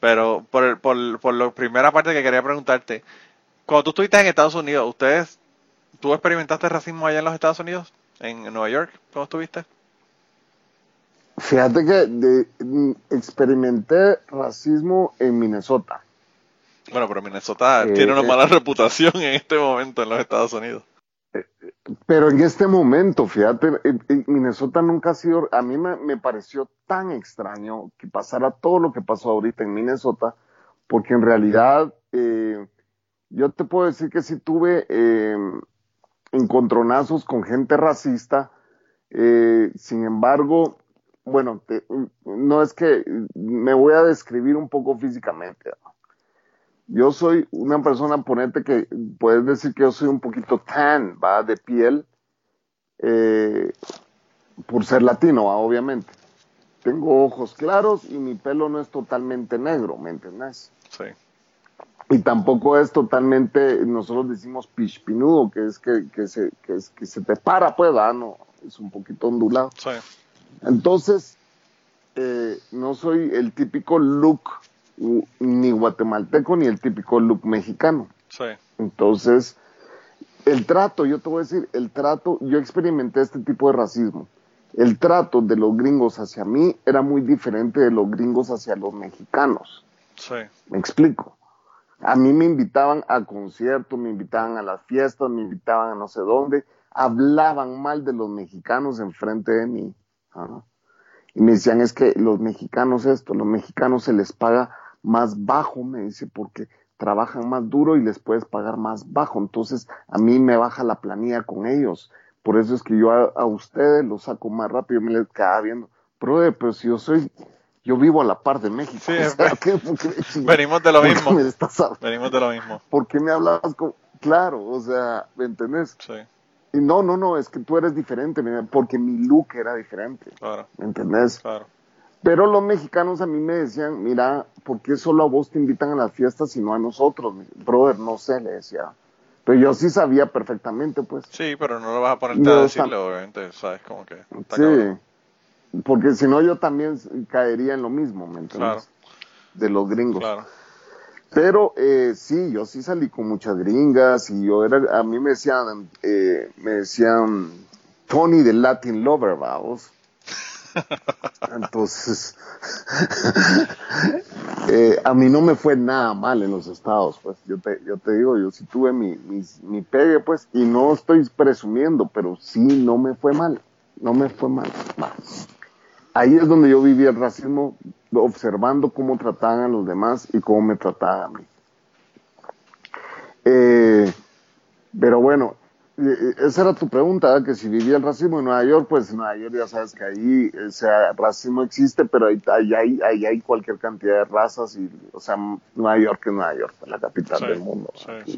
Speaker 2: Pero por, por, por la primera parte que quería preguntarte, cuando tú estuviste en Estados Unidos, ¿ustedes, tú experimentaste racismo allá en los Estados Unidos? ¿En Nueva York, cuando estuviste?
Speaker 4: Fíjate que experimenté racismo en Minnesota.
Speaker 2: Bueno, pero Minnesota eh, tiene una eh, mala reputación en este momento en los Estados Unidos.
Speaker 4: Eh, pero en este momento, fíjate, Minnesota nunca ha sido, a mí me, me, pareció tan extraño que pasara todo lo que pasó ahorita en Minnesota, porque en realidad eh, yo te puedo decir que sí tuve eh, encontronazos con gente racista, eh, sin embargo, bueno, no es que me voy a describir un poco físicamente. Yo soy una persona, ponente que puedes decir que yo soy un poquito tan, va, de piel, eh, por ser latino, obviamente. Tengo ojos claros y mi pelo no es totalmente negro, ¿me entiendes?
Speaker 2: Sí
Speaker 4: y tampoco es totalmente, nosotros decimos pichpinudo, que es que, que, se, que, es, que se te para, pues, no, es un poquito ondulado.
Speaker 2: Sí.
Speaker 4: Entonces, eh, no soy el típico look ni guatemalteco ni el típico look mexicano.
Speaker 2: Sí.
Speaker 4: Entonces, el trato, yo te voy a decir, el trato, yo experimenté este tipo de racismo. el trato de los gringos hacia mí era muy diferente de los gringos hacia los mexicanos.
Speaker 2: Sí.
Speaker 4: Me explico. A mí me invitaban a conciertos, me invitaban a las fiestas, me invitaban a no sé dónde, hablaban mal de los mexicanos enfrente de mí. Y me decían, es que los mexicanos esto, los mexicanos se les paga más bajo, me dice, porque trabajan más duro y les puedes pagar más bajo. Entonces, a mí me baja la planilla con ellos. Por eso es que yo a, ustedes los saco más rápido. Me les quedaba viendo, brother, pero si yo soy, yo vivo a la par de México.
Speaker 2: Sí, venimos de lo mismo. venimos de lo mismo.
Speaker 4: ¿Por qué me hablas con, claro, o sea, ¿me entendés?
Speaker 2: Sí.
Speaker 4: Y no, no, no, es que tú eres diferente, porque mi look era diferente.
Speaker 2: Claro.
Speaker 4: ¿Me entendés?
Speaker 2: Claro.
Speaker 4: Pero los mexicanos a mí me decían, mira, ¿por qué solo a vos te invitan a las fiestas y no a nosotros? Brother, no sé, le decía. Pero yo sí sabía perfectamente, pues.
Speaker 2: Sí, pero no lo vas a ponerte a decirlo, obviamente, ¿sabes? Como que.
Speaker 4: sí, porque si no yo también caería en lo mismo, ¿me entiendes? Claro. De los gringos.
Speaker 2: Claro.
Speaker 4: Pero eh, sí, yo sí salí con muchas gringas y yo era, a mí me decían, eh, me decían Tony de Latin Lover, vamos. Entonces, eh, a mí no me fue nada mal en los estados, pues yo te, yo te digo, yo sí tuve mi, mi, mi pegue, pues, y no estoy presumiendo, pero sí no me fue mal, no me fue mal. Ahí es donde yo viví el racismo, observando cómo trataban a los demás y cómo me trataban a mí. Eh, pero bueno, esa era tu pregunta, que si vivía el racismo en Nueva York, pues en Nueva York ya sabes que ahí, o sea, racismo existe, pero ahí, ahí, ahí, hay cualquier cantidad de razas y, o sea, Nueva York es Nueva York, la capital del mundo.
Speaker 2: Sí,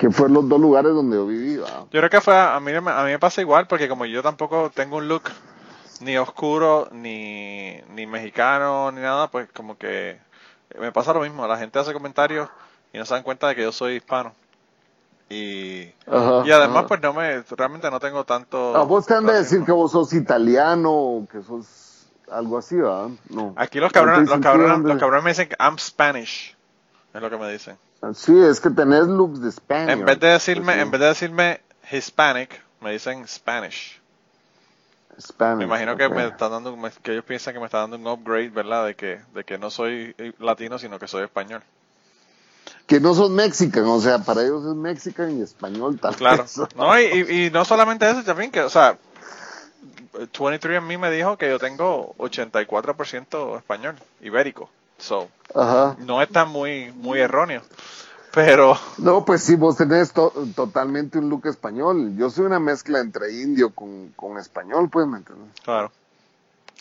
Speaker 4: que fueron los dos lugares donde yo vivía.
Speaker 2: Yo creo que fue, a mí, a mí me pasa igual, porque como yo tampoco tengo un look ni oscuro, ni, ni mexicano, ni nada, pues como que me pasa lo mismo, la gente hace comentarios y no se dan cuenta de que yo soy hispano. Y, y además, pues no me, realmente no tengo tanto.
Speaker 4: A vos te han de decir que vos sos italiano o que sos algo así, ¿verdad? No.
Speaker 2: Aquí los cabrones, los cabrones, los cabrones me dicen que I'm Spanish. Es lo que me dicen.
Speaker 4: Sí, es que tenés looks de Spanish.
Speaker 2: En vez de decirme, en vez de decirme Hispanic, me dicen Spanish.
Speaker 4: Spanish
Speaker 2: me imagino que me están dando, que ellos piensan que me está dando un upgrade, ¿verdad? De que, de que no soy latino, sino que soy español
Speaker 4: que no son mexicanos, o sea, para ellos es mexicano y español tal
Speaker 2: Claro. No, y, y, no solamente eso, también que, o sea, 23 en mí me dijo que yo tengo 84% español, ibérico. So,
Speaker 4: Ajá.
Speaker 2: no está muy, muy erróneo. Pero.
Speaker 4: No, pues sí, vos tenés totalmente un look español. Yo soy una mezcla entre indio con, con español, pues, ¿me entiendes?
Speaker 2: Claro.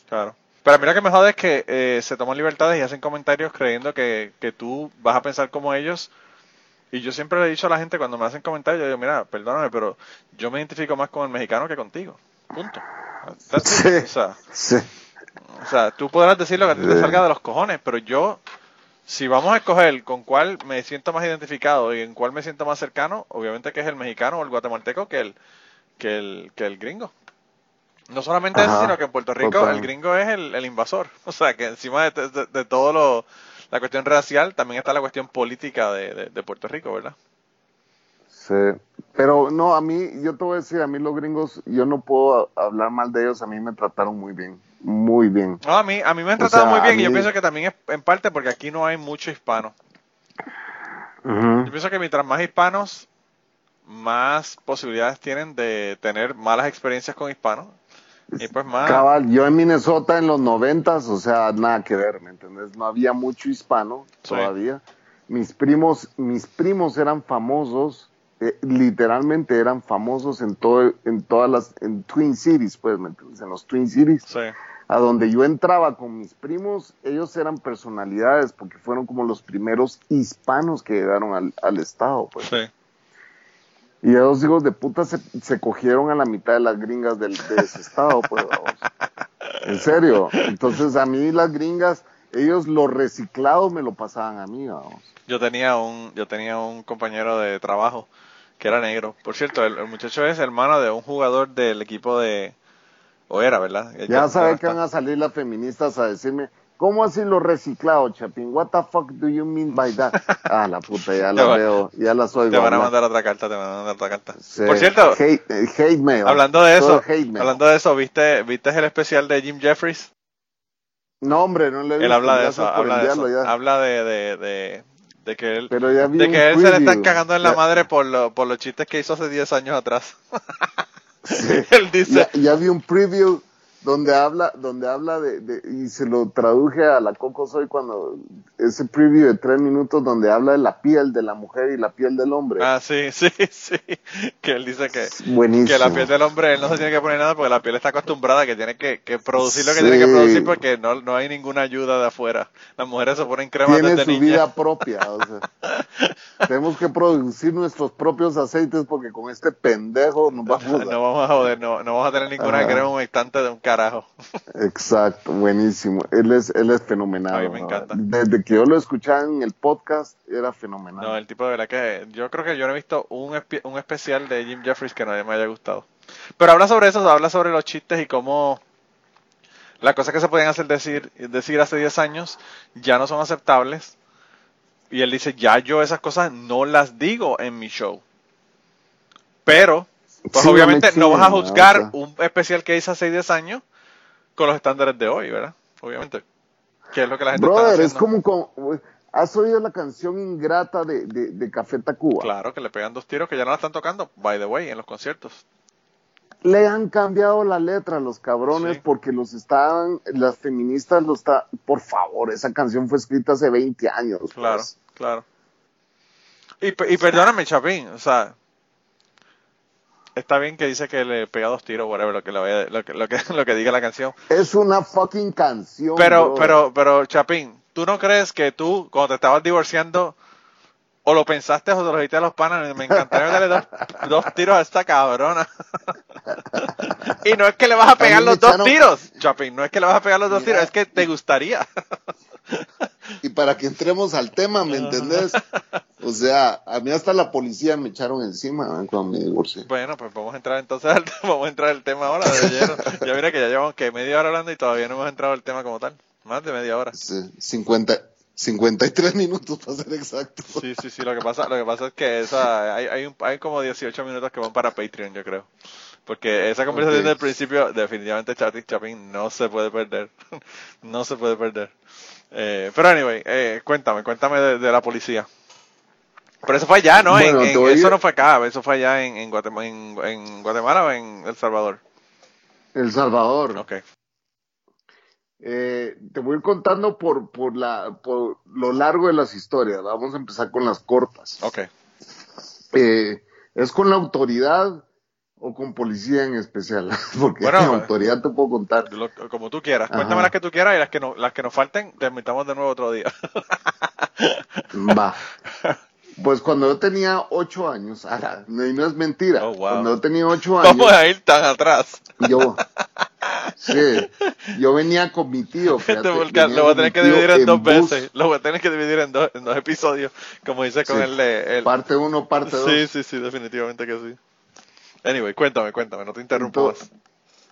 Speaker 2: Claro. Pero mira que me jode es que eh, se toman libertades y hacen comentarios creyendo que, que tú vas a pensar como ellos. Y yo siempre le he dicho a la gente cuando me hacen comentarios, yo digo, mira, perdóname, pero yo me identifico más con el mexicano que contigo. Punto.
Speaker 4: Sí,
Speaker 2: o, sea, o sea, tú podrás decir lo que a ti te salga de los cojones, pero yo, si vamos a escoger con cuál me siento más identificado y en cuál me siento más cercano, obviamente que es el mexicano o el guatemalteco que el, que el, que el gringo. No solamente eso, sino que en Puerto Rico el gringo es el, invasor. O sea, que encima de, de, todo lo, la cuestión racial, también está la cuestión política de, de, Puerto Rico, ¿verdad?
Speaker 4: Sí, pero no, a mí, yo te voy a decir, a mí los gringos, yo no puedo hablar mal de ellos, a mí me trataron muy bien, muy bien.
Speaker 2: No, a mí, a mí me han tratado muy bien y yo pienso que también es en parte porque aquí no hay mucho hispano. Yo pienso que mientras más hispanos, más posibilidades tienen de tener malas experiencias con hispanos y pues más.
Speaker 4: Cabal, yo en Minnesota en los noventas, o sea, nada que ver, ¿me entiendes? No había mucho hispano todavía. Mis primos, mis primos eran famosos, eh, literalmente eran famosos en todo, en todas las, en Twin Cities, pues, ¿me entiendes? En los Twin Cities.
Speaker 2: Sí.
Speaker 4: A donde yo entraba con mis primos, ellos eran personalidades porque fueron como los primeros hispanos que llegaron al, al estado, pues.
Speaker 2: Sí.
Speaker 4: Y esos hijos de puta se, se, cogieron a la mitad de las gringas del, de ese estado, pues, vamos. En serio. Entonces, a mí las gringas, ellos lo reciclado me lo pasaban a mí, vamos.
Speaker 2: Yo tenía un, yo tenía un compañero de trabajo que era negro. Por cierto, el, muchacho es hermano de un jugador del equipo de, o era, ¿verdad?
Speaker 4: Ya, ya sabes que van a salir las feministas a decirme, ¿Cómo así lo reciclado, Chapín? What the fuck do you mean by that? Ah, la puta, ya la veo, ya la soy.
Speaker 2: Te van a mandar otra carta, te van a mandar otra carta. Por cierto,
Speaker 4: hate, hate mail.
Speaker 2: Hablando de eso, hablando de eso, ¿viste, ¿viste el especial de Jim Jeffries?
Speaker 4: No, hombre, no le he visto.
Speaker 2: Él habla de eso, habla de eso. Habla de, de, de, de que él, de que él se le están cagando en la madre por, lo, por los chistes que hizo hace 10 años atrás.
Speaker 4: Sí.
Speaker 2: él dice...
Speaker 4: Ya, ya vi un preview donde habla, donde habla de, de, y se lo traduje a la Coco Soy cuando ese preview de tres minutos donde habla de la piel de la mujer y la piel del hombre.
Speaker 2: Ah, sí, sí, sí. Que él dice que, que la piel del hombre él no se tiene que poner nada porque la piel está acostumbrada que tiene que, que producir lo que tiene que producir porque no, no hay ninguna ayuda de afuera. Las mujeres se ponen crema
Speaker 4: tiene
Speaker 2: desde
Speaker 4: su
Speaker 2: niña.
Speaker 4: vida propia. O sea, tenemos que producir nuestros propios aceites porque con este pendejo nos vamos a...
Speaker 2: No vamos a joder, no, no vamos a tener ninguna crema humectante de un carajo.
Speaker 4: Exacto, buenísimo. Él es, él es fenomenal.
Speaker 2: A mí me
Speaker 4: ¿no?
Speaker 2: encanta.
Speaker 4: Desde que yo lo escuchaba en el podcast, era fenomenal.
Speaker 2: No, el tipo de verdad que yo creo que yo no he visto un, espe- un especial de Jim Jeffries que no me haya gustado. Pero habla sobre eso, habla sobre los chistes y cómo las cosas que se podían hacer decir, decir hace 10 años ya no son aceptables. Y él dice, ya yo esas cosas no las digo en mi show. Pero, pues
Speaker 4: Sí,
Speaker 2: obviamente
Speaker 4: me
Speaker 2: no vas a juzgar
Speaker 4: o sea.
Speaker 2: un especial que hice hace 10 años con los estándares de hoy, ¿verdad? Obviamente. Que es lo que la gente está
Speaker 4: Brother, es
Speaker 2: haciendo.
Speaker 4: como, con- ¿Has oído la canción Ingrata de, de, de Café Tacuba?
Speaker 2: Claro, que le pegan dos tiros que ya no la están tocando, by the way, en los conciertos.
Speaker 4: Le han cambiado la letra a los cabrones
Speaker 2: Sí.
Speaker 4: porque los estaban, las feministas lo está, por favor, esa canción fue escrita hace 20 años. pues.
Speaker 2: Claro, claro. Y, pe- y perdóname, Chapín, o sea, está bien que dice que le pega dos tiros, whatever, lo que, vaya- lo que, lo que, lo que diga la canción.
Speaker 4: Es una fucking canción.
Speaker 2: Pero, pero, pero, Chapín, ¿tú no crees que tú, cuando te estabas divorciando, o lo pensaste o te lo dijiste a los panas, me encantaría darle dos, dos tiros a esta cabrona? y no es que le vas a pegar
Speaker 4: A
Speaker 2: los dos tiros, Chapín, no es que le vas a pegar los dos
Speaker 4: Mira.
Speaker 2: tiros, es que te gustaría.
Speaker 4: Y para que entremos al tema, ¿me entendés? O sea, a mí hasta la policía me echaron encima cuando me divorcié.
Speaker 2: Bueno, pues vamos a entrar entonces al, vamos a entrar al tema ahora de lleno. Ya mira que ya llevamos que media hora hablando y todavía no hemos entrado al tema como tal. Más de media hora.
Speaker 4: Sí, 50, 53 minutos para ser exacto.
Speaker 2: Sí, sí, sí. Lo que pasa, lo que pasa es que esa, hay, hay, un- hay como 18 minutos que van para Patreon, yo creo. Porque esa conversación
Speaker 4: Ok.
Speaker 2: del principio, definitivamente Chatin Chapin no se puede perder. no se puede perder. Eh, pero anyway, eh, cuéntame, cuéntame de, de la policía. Pero eso fue allá, ¿no? En-
Speaker 4: Bueno,
Speaker 2: eso no fue acá, eso fue allá en, en, Guatemala, en, en Guatemala o en El Salvador.
Speaker 4: El Salvador.
Speaker 2: Ok.
Speaker 4: Eh, te voy a ir contando por, por, la, por lo largo de las historias. Vamos a empezar con las cortas.
Speaker 2: Ok.
Speaker 4: Eh, ¿Es con la autoridad o con policía en especial? Porque
Speaker 2: Bueno,
Speaker 4: la autoridad te puedo contar.
Speaker 2: Lo- como tú quieras.
Speaker 4: Ajá.
Speaker 2: Cuéntame las que tú quieras y las que, no, las que nos falten, te invitamos de nuevo otro día.
Speaker 4: Va. Pues cuando yo tenía ocho años, ala, no, y no es mentira,
Speaker 2: Oh, wow.
Speaker 4: cuando yo tenía ocho años,
Speaker 2: Vamos a ir tan atrás.
Speaker 4: yo, sí, yo venía con mi tío.
Speaker 2: Este
Speaker 4: fíjate,
Speaker 2: lo voy a tener que dividir en dos
Speaker 4: bus,
Speaker 2: veces. Lo voy a tener que dividir en dos, en dos episodios, como dice con
Speaker 4: Sí.
Speaker 2: el. El...
Speaker 4: Parte uno, parte dos.
Speaker 2: Sí, sí, sí, definitivamente que sí. Anyway, cuéntame, cuéntame, no te más.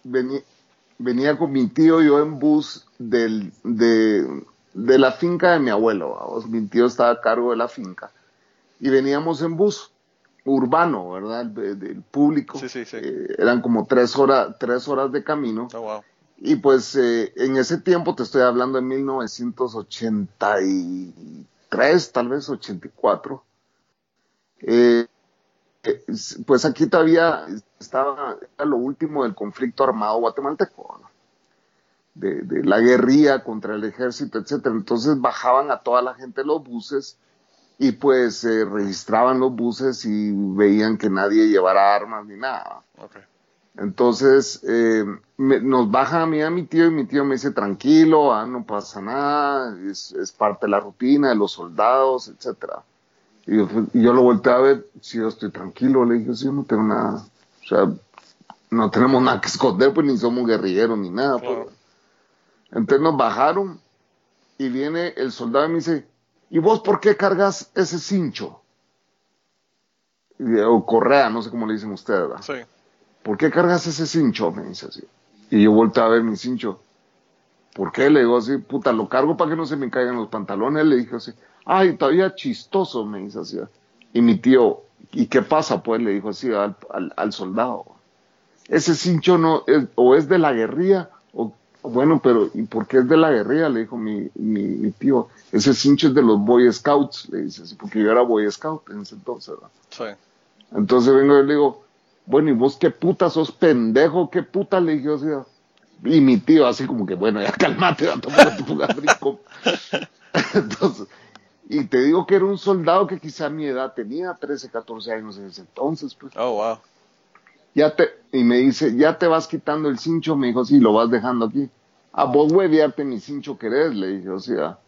Speaker 4: Venía, venía con mi tío yo en bus del, de, de la finca de mi abuelo. vamos. Mi tío estaba a cargo de la finca. Y veníamos en bus urbano, ¿verdad? El- público.
Speaker 2: Sí, sí, sí.
Speaker 4: Eh, eran como tres horas, tres horas de camino.
Speaker 2: Oh, wow.
Speaker 4: Y pues eh, en ese tiempo, te estoy hablando de 1983, tal vez 84, eh, pues aquí todavía estaba era lo último del conflicto armado guatemalteco, ¿no? de, de la guerrilla contra el ejército, etcétera. Entonces bajaban a toda la gente los buses y pues eh, registraban los buses y veían que nadie llevara armas ni nada.
Speaker 2: Ok.
Speaker 4: Entonces, eh, me- nos baja a mí a mi tío y mi tío me dice, tranquilo, ah, no pasa nada, es, es parte de la rutina de los soldados, etcétera. Y yo, y yo lo volteé a ver, si yo estoy tranquilo, le dije, sí, yo no tengo nada, o sea, no tenemos nada que esconder, pues ni somos guerrilleros ni nada. pues.
Speaker 2: Claro.
Speaker 4: Entonces nos bajaron y viene el soldado y me dice, ¿y vos por qué cargas ese cincho? Y- O correa, no sé cómo le dicen ustedes, ¿verdad?
Speaker 2: Sí.
Speaker 4: ¿por qué cargas ese cincho? Me dice así. Y yo volteé a ver mi cincho. ¿por qué? Le digo así, puta, lo cargo para que no se me caigan los pantalones. Le dije así, ay, todavía chistoso, me dice así. Y mi tío, ¿y qué pasa? Pues le dijo así al, al, soldado. Ese cincho no, es, o es de la guerrilla, bueno, pero ¿y por qué es de la guerrilla? Le dijo mi, mi, mi, tío. Ese cincho es de los Boy Scouts, le dice así, porque yo era Boy Scout en ese entonces, ¿verdad? Sí. Entonces vengo y le digo, bueno, ¿y vos qué puta sos pendejo? ¿Qué puta le dije? así? y mi tío así como que, bueno, ya calmate, a tomar tu rico. Entonces, y te digo que era un soldado que quizá mi edad tenía, 13, 14 años en ese entonces, pues.
Speaker 2: Oh, wow.
Speaker 4: Ya te, y me dice, ya te vas quitando el cincho, me dijo, sí, lo vas dejando aquí. A vos hueviarte mi cincho querés, le dije, o sea.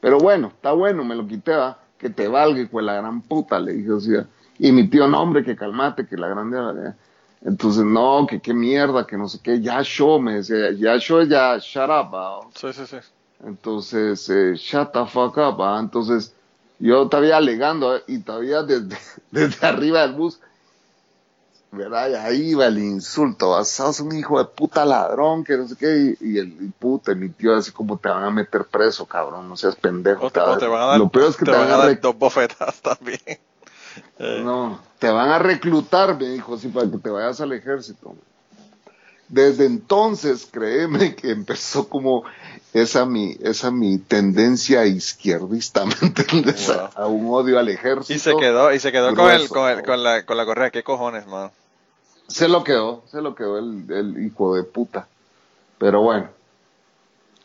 Speaker 4: Pero bueno, está bueno, me lo quité, ¿va? que te valga, pues la gran puta, le dije, o sea. Y mi tío, no, hombre, que calmate, que la grande... Entonces, no, que qué mierda, que no sé qué, ya show, me decía, ya show, ya shut up,
Speaker 2: Sí, sí, sí.
Speaker 4: Entonces, eh, shut the fuck up, Entonces, yo estaba alegando, y todavía desde, desde arriba del bus, ¿verdad? Y ahí iba el insulto, sos un hijo de puta ladrón, que no sé qué, y, el puta, mi tío, así como te van a meter preso, cabrón, no seas pendejo.
Speaker 2: te, van a dar, lo peor es que te, van, a dar dos bofetas también.
Speaker 4: Eh. No, te van a reclutar, me dijo, así para que te vayas al ejército. Desde entonces, créeme que empezó como esa mi, esa mi tendencia izquierdista, ¿me entiendes? A, un odio al ejército.
Speaker 2: Y se quedó, y se quedó con, el, con, el, con, la, con la correa, ¿qué cojones, man?
Speaker 4: Se lo quedó, se lo quedó el, el hijo de puta. Pero bueno.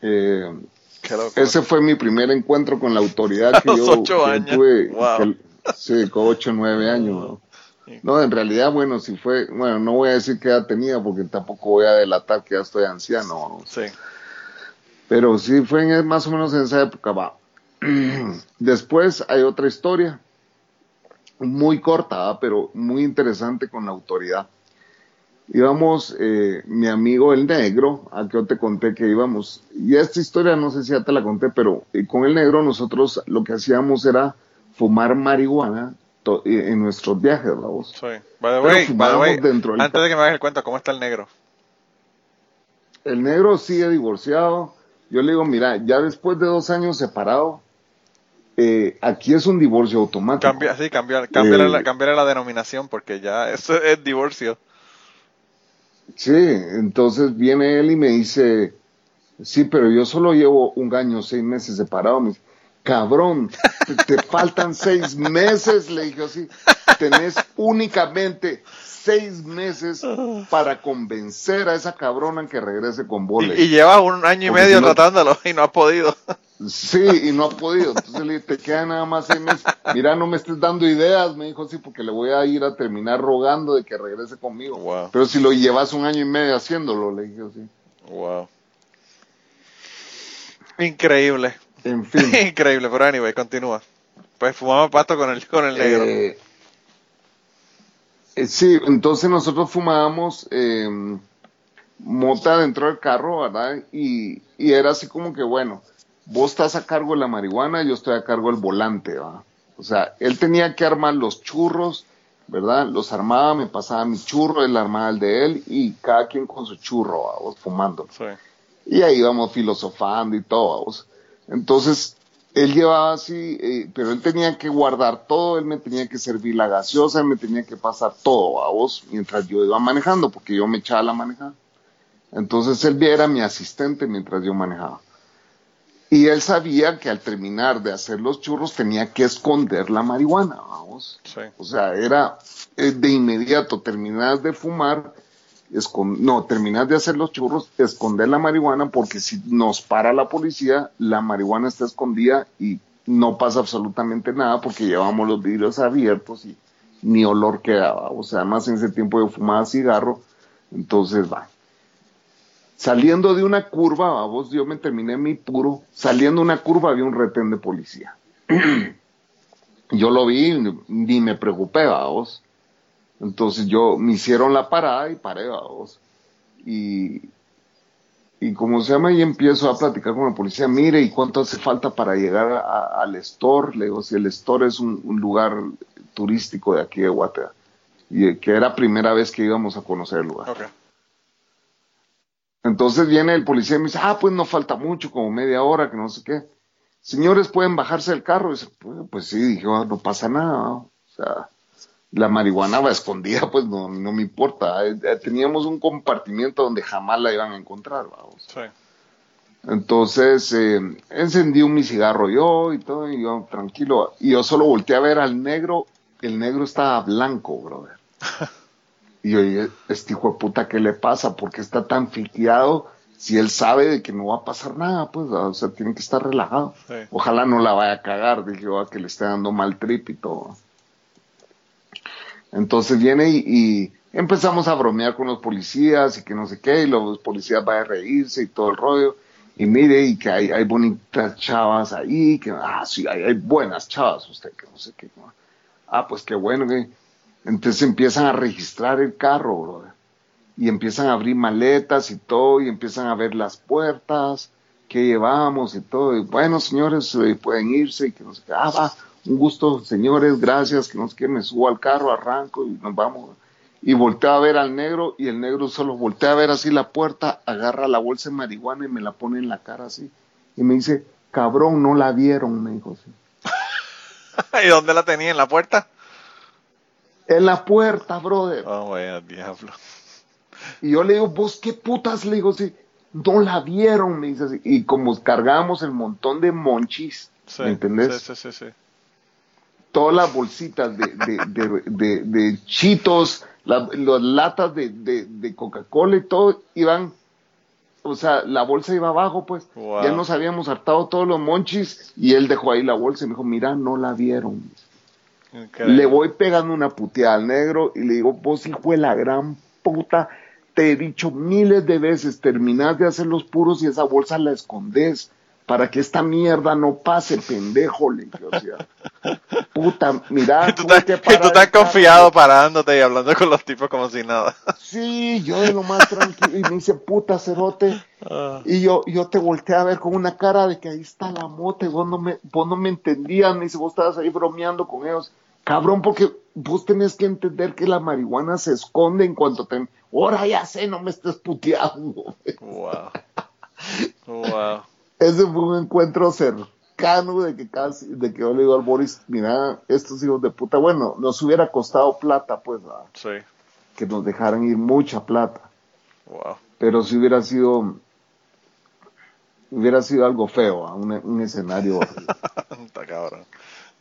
Speaker 4: Eh, ese fue mi primer encuentro con la autoridad que yo tuve. Sí, con 8 o 9 años. ¿no? en realidad, bueno, si fue, bueno, no voy a decir qué edad tenía porque tampoco voy a delatar que ya estoy anciano.
Speaker 2: Sí.
Speaker 4: Pero sí fue más o menos en esa época, va. Después hay otra historia, muy corta, pero muy interesante con la autoridad. Íbamos, eh, mi amigo el negro, a que yo te conté que íbamos, y esta historia no sé si ya te la conté, pero eh, con el negro nosotros lo que hacíamos era fumar marihuana en nuestros viajes, la voz.
Speaker 2: Sí. By the dentro antes de que me hagas el cuento, ¿cómo está el negro?
Speaker 4: El negro sigue divorciado. Yo le digo, mira, ya después de dos años separado, eh, aquí es un divorcio automático.
Speaker 2: Cambia, sí, cambiar, cambiar, la, eh, la denominación porque ya eso es divorcio.
Speaker 4: Sí, entonces viene él y me dice, sí, pero yo solo llevo un año, seis meses separado. Me dice, cabrón, te, faltan seis meses, le dije así, tenés únicamente seis meses para convencer a esa cabrona que regrese con bola.
Speaker 2: Y, lleva un año y medio tratándolo y no ha podido.
Speaker 4: Sí, y no ha podido. Entonces le dije, te quedan nada más seis meses. Mira, no me estés dando ideas, me dijo así, porque le voy a ir a terminar rogando de que regrese conmigo. Pero si lo llevas un año y medio haciéndolo, le dije así.
Speaker 2: Wow. Increíble.
Speaker 4: En fin.
Speaker 2: Increíble, pero anyway, continúa. Pues fumamos pasto con el, con el negro. Eh,
Speaker 4: eh, sí, entonces nosotros fumábamos em, mota dentro del carro, ¿verdad? Y, y, era así como que, bueno, vos estás a cargo de la marihuana, yo estoy a cargo del volante, ¿verdad? O sea, él tenía que armar los churros, ¿verdad? Los armaba, me pasaba mi churro, él armaba el de él y cada quien con su churro, ¿verdad? fumando. Sí. Y ahí íbamos filosofando y todo, ¿verdad? Entonces, él llevaba así, eh, pero él tenía que guardar todo, él me tenía que servir la gaseosa, él me tenía que pasar todo a vos mientras yo iba manejando, porque yo me echaba la manejada. Entonces él era mi asistente mientras yo manejaba. Y él sabía que al terminar de hacer los churros tenía que esconder la marihuana, vamos. O sea, era eh, de inmediato, terminas de fumar, no, terminas de hacer los churros, esconder la marihuana, porque si nos para la policía, la marihuana está escondida y no pasa absolutamente nada porque llevamos los vidrios abiertos y ni olor quedaba. O sea, además en ese tiempo yo fumaba cigarro, entonces va. Saliendo de una curva, vamos, yo me terminé mi puro, saliendo de una curva había un retén de policía. yo lo vi, ni me preocupé, vamos entonces yo me hicieron la parada y paré, vamos. Y, y como se llama, y empiezo a platicar con la policía, mire, ¿y cuánto hace falta para llegar al store? Le digo, si el store es un, lugar turístico de aquí de Guatemala. Y que era primera vez que íbamos a conocer el lugar. Entonces viene el policía y me dice, ah, pues no falta mucho, como media hora, que no sé qué. Señores, ¿pueden bajarse del carro? Y dice, pues, pues sí, dije, "Ah, no pasa nada. O sea, la marihuana va escondida, pues no, no me importa. Eh, eh, Teníamos un compartimiento donde jamás la iban a encontrar, vamos.
Speaker 2: Sí.
Speaker 4: Entonces eh, encendí un mi cigarro yo y todo, y yo tranquilo. Y yo solo volteé a ver al negro, el negro estaba blanco, brother. Y dije, este hijo de puta, ¿qué le pasa? ¿Por qué está tan fiqueado si él sabe de que no va a pasar nada? Pues, o sea, tiene que estar relajado.
Speaker 2: Sí.
Speaker 4: Ojalá no la vaya a cagar, dije yo, a que le esté dando mal trip y todo. Entonces viene y, y empezamos a bromear con los policías y que no sé qué, y los policías van a reírse y todo el rollo. Y mire, y que hay, hay bonitas chavas ahí, que, ah, sí, hay, hay buenas chavas, usted, que no sé qué. Ah, pues qué bueno, que. Entonces empiezan a registrar el carro, brother. Y empiezan a abrir maletas y todo, y empiezan a ver las puertas, que llevamos y todo. Y bueno, señores, eh, pueden irse y que no sé qué. Ah, va, un gusto, señores, gracias, que no sé qué, me subo al carro, arranco y nos vamos. Y volteo a ver al negro y el negro solo voltea a ver así la puerta, agarra la bolsa de marihuana y me la pone en la cara así. Y me dice, cabrón, no la vieron, me dijo.
Speaker 2: ¿Y dónde la tenía? ¿En la puerta?
Speaker 4: En la puerta, brother.
Speaker 2: Oh, vaya diablo.
Speaker 4: Y yo le digo, vos qué putas, le digo así, no la vieron, me dice así. Y como cargamos el montón de monchis,
Speaker 2: Sí,
Speaker 4: ¿me entendés?
Speaker 2: Sí, sí, sí, sí.
Speaker 4: Todas las bolsitas de, de, de, de, de chitos, la- las latas de, de, de Coca-Cola y todo, iban, o sea, la bolsa iba abajo, pues.
Speaker 2: Wow.
Speaker 4: Ya nos habíamos hartado todos los monchis y él dejó ahí la bolsa y me dijo, mira, no la vieron. Le voy pegando una puteada al negro y le digo, vos hijo de la gran puta, te he dicho miles de veces, terminás de hacer los puros y esa bolsa la escondes para que esta mierda no pase, pendejo, le o sea, puta, mira,
Speaker 2: Y tú estás,
Speaker 4: que
Speaker 2: y tú estás confiado parándote y hablando con los tipos como si nada.
Speaker 4: Sí, yo de lo más tranquilo y me dice, puta, cerote,
Speaker 2: Ah,
Speaker 4: y yo, yo te volteé a ver con una cara de que ahí está la mota y vos no me, vos no me entendías, me dice, vos estabas ahí bromeando con ellos. Cabrón, porque vos tenés que entender que la marihuana se esconde en cuanto te... Ahora ya sé, no me estés puteando.
Speaker 2: wow. Wow.
Speaker 4: Ese fue un encuentro cercano de que casi, de que yo le digo al Boris, mira, estos hijos de puta, bueno, nos hubiera costado plata, pues, ¿verdad?
Speaker 2: Sí.
Speaker 4: que nos dejaran ir mucha plata.
Speaker 2: Wow.
Speaker 4: pero si hubiera sido hubiera sido algo feo, un, un escenario horrible.
Speaker 2: Está cabrón.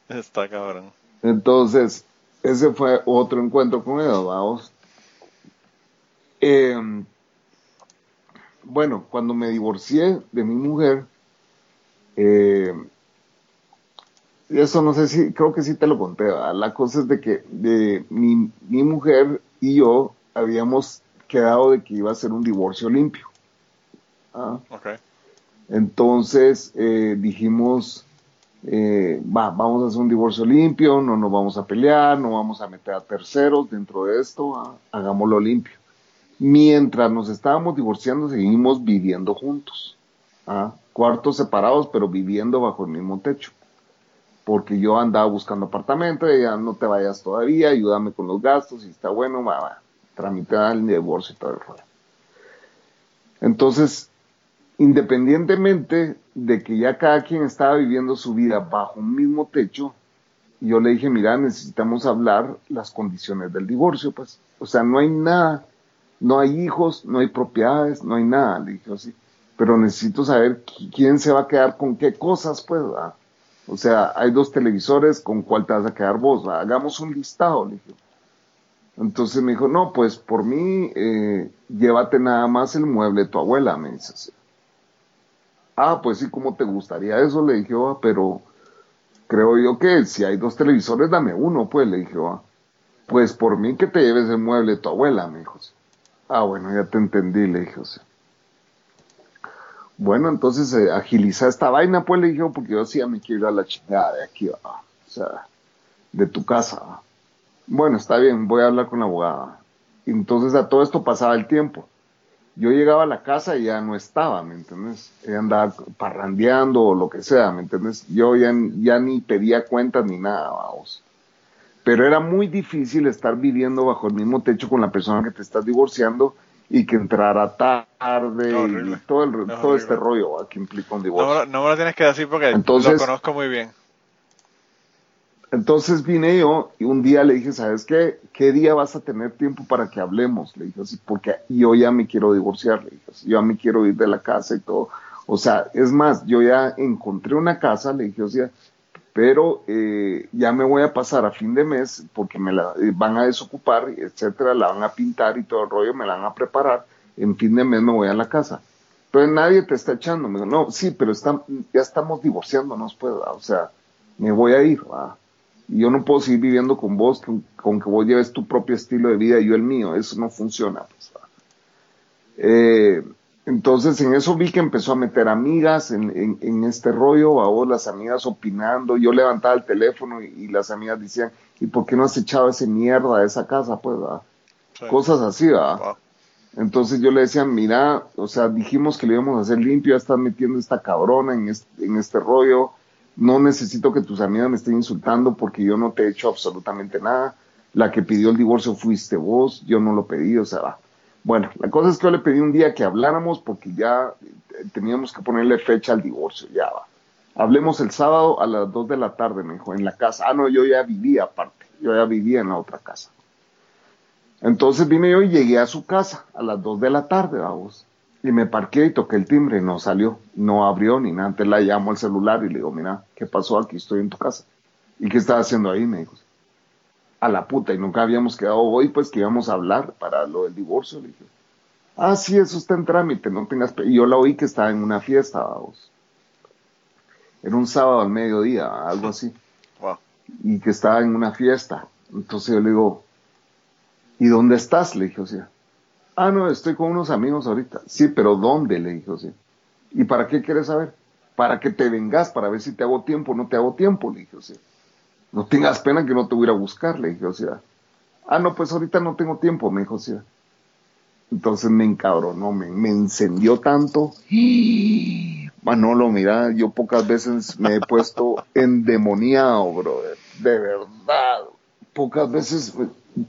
Speaker 2: Está cabrón.
Speaker 4: Entonces, ese fue otro encuentro con ellos, vamos. Eh, bueno, cuando me divorcié de mi mujer, eh, eso no sé si, creo que sí te lo conté, ¿verdad? la cosa es de que de mi, mi mujer y yo habíamos quedado de que iba a ser un divorcio limpio. ¿ah?
Speaker 2: Ok.
Speaker 4: Entonces eh, dijimos, eh, va, vamos a hacer un divorcio limpio, no nos vamos a pelear, no vamos a meter a terceros dentro de esto, ah, hagámoslo limpio. Mientras nos estábamos divorciando, seguimos viviendo juntos, ah, cuartos separados, pero viviendo bajo el mismo techo. Porque yo andaba buscando apartamento, ella no te vayas todavía, ayúdame con los gastos, y está bueno, va, va, tramitar el divorcio y todo el rollo. Entonces, independientemente de que ya cada quien estaba viviendo su vida bajo un mismo techo, yo le dije, mira, necesitamos hablar las condiciones del divorcio, pues. O sea, no hay nada, no hay hijos, no hay propiedades, no hay nada, le dije así. Pero necesito saber qui- quién se va a quedar con qué cosas, pues, ¿verdad? O sea, hay dos televisores, ¿con cuál te vas a quedar vos? ¿verdad? Hagamos un listado, le dije. Entonces me dijo, no, pues por mí, eh, llévate nada más el mueble de tu abuela, me dice así. Ah, pues sí, ¿cómo te gustaría eso? Le dije, "Ah, pero creo yo que si hay dos televisores, dame uno, pues, le dije, "Ah, pues por mí que te lleves el mueble de tu abuela, me dijo. Ah, bueno, ya te entendí, le dije. Bueno, entonces eh, agiliza esta vaina, pues, le dije, porque yo sí ya me quiero ir a la chingada de aquí, ¿va? o sea, de tu casa. Bueno, está bien, voy a hablar con la abogada. Entonces a todo esto pasaba el tiempo. Yo llegaba a la casa y ya no estaba, ¿me entiendes? Ella andaba parrandeando o lo que sea, ¿me entiendes? Yo ya, ya ni pedía cuentas ni nada, vamos. Pero era muy difícil estar viviendo bajo el mismo techo con la persona que te estás divorciando y que entrara tarde
Speaker 2: Horrible.
Speaker 4: y todo, el,
Speaker 2: Es
Speaker 4: todo este rollo ¿va? que implica un
Speaker 2: No,
Speaker 4: divorcio.
Speaker 2: lo- no me lo tienes que decir porque
Speaker 4: Entonces-
Speaker 2: lo conozco muy bien.
Speaker 4: Entonces vine yo y un día le dije, ¿sabes qué? ¿Qué día vas a tener tiempo para que hablemos? Le dije así, porque yo ya me quiero divorciar, le dije yo ya me quiero ir de la casa y todo. O sea, es más, yo ya encontré una casa, le dije, o sea, pero eh, ya me voy a pasar a fin de mes porque me la eh, van a desocupar, etcétera, la van a pintar y todo el rollo, me la van a preparar. En fin de mes me voy a la casa. Entonces nadie te está echando. Me dijo, no, sí, pero está, ya estamos divorciándonos, pues, ¿va? o sea, me voy a ir. ¿va? Y yo no puedo seguir viviendo con vos, con, con que vos lleves tu propio estilo de vida y yo el mío. Eso no funciona. Pues. Eh, entonces en eso vi que empezó a meter amigas en, en, en este rollo, a vos las amigas opinando, yo levantaba el teléfono y, y las amigas decían, ¿y por qué no has echado ese mierda de esa casa? Pues.
Speaker 2: Sí.
Speaker 4: cosas así.
Speaker 2: Wow.
Speaker 4: Entonces yo le decía, mira, o sea, dijimos que lo íbamos a hacer limpio, ya estás metiendo esta cabrona en este, en este rollo, no necesito que tus amigas me estén insultando porque yo no te he hecho absolutamente nada, la que pidió el divorcio fuiste vos, yo no lo pedí, o sea, va. Bueno, la cosa es que yo le pedí un día que habláramos porque ya eh, teníamos que ponerle fecha al divorcio, ya va. Hablemos el sábado a las 2 de la tarde, me dijo, en la casa. Ah, no, yo ya vivía aparte, yo ya vivía en la otra casa. Entonces vine yo y llegué a su casa a las 2 de la tarde, vamos. Y me parqué y toqué el timbre no salió, no abrió ni nada. Entonces la llamo al celular y le digo, mira, ¿qué pasó? Aquí estoy en tu casa. ¿Y qué estás haciendo ahí? Me dijo. A la puta, y nunca habíamos quedado hoy, pues que íbamos a hablar para lo del divorcio. Le dije, ah, sí, eso está en trámite, no tengas... pe-". Y yo la oí que estaba en una fiesta, vamos. Era un sábado al mediodía, algo así
Speaker 2: Wow.
Speaker 4: y que estaba en una fiesta. Entonces yo le digo, ¿y dónde estás? Le dije, o sea, ah, no, estoy con unos amigos ahorita. Sí, pero ¿dónde? Le dije, o sea, ¿y para qué quieres saber? Para que te vengas, para ver si te hago tiempo o no te hago tiempo, le dije, o sea, no tengas pena que no te voy a ir a buscar, le dije, o sea, ah, no, pues ahorita no tengo tiempo, me dijo, o sea. Entonces me encabronó, me, me encendió tanto. Manolo, mira, yo pocas veces me he puesto endemoniado, brother. De verdad. Pocas veces,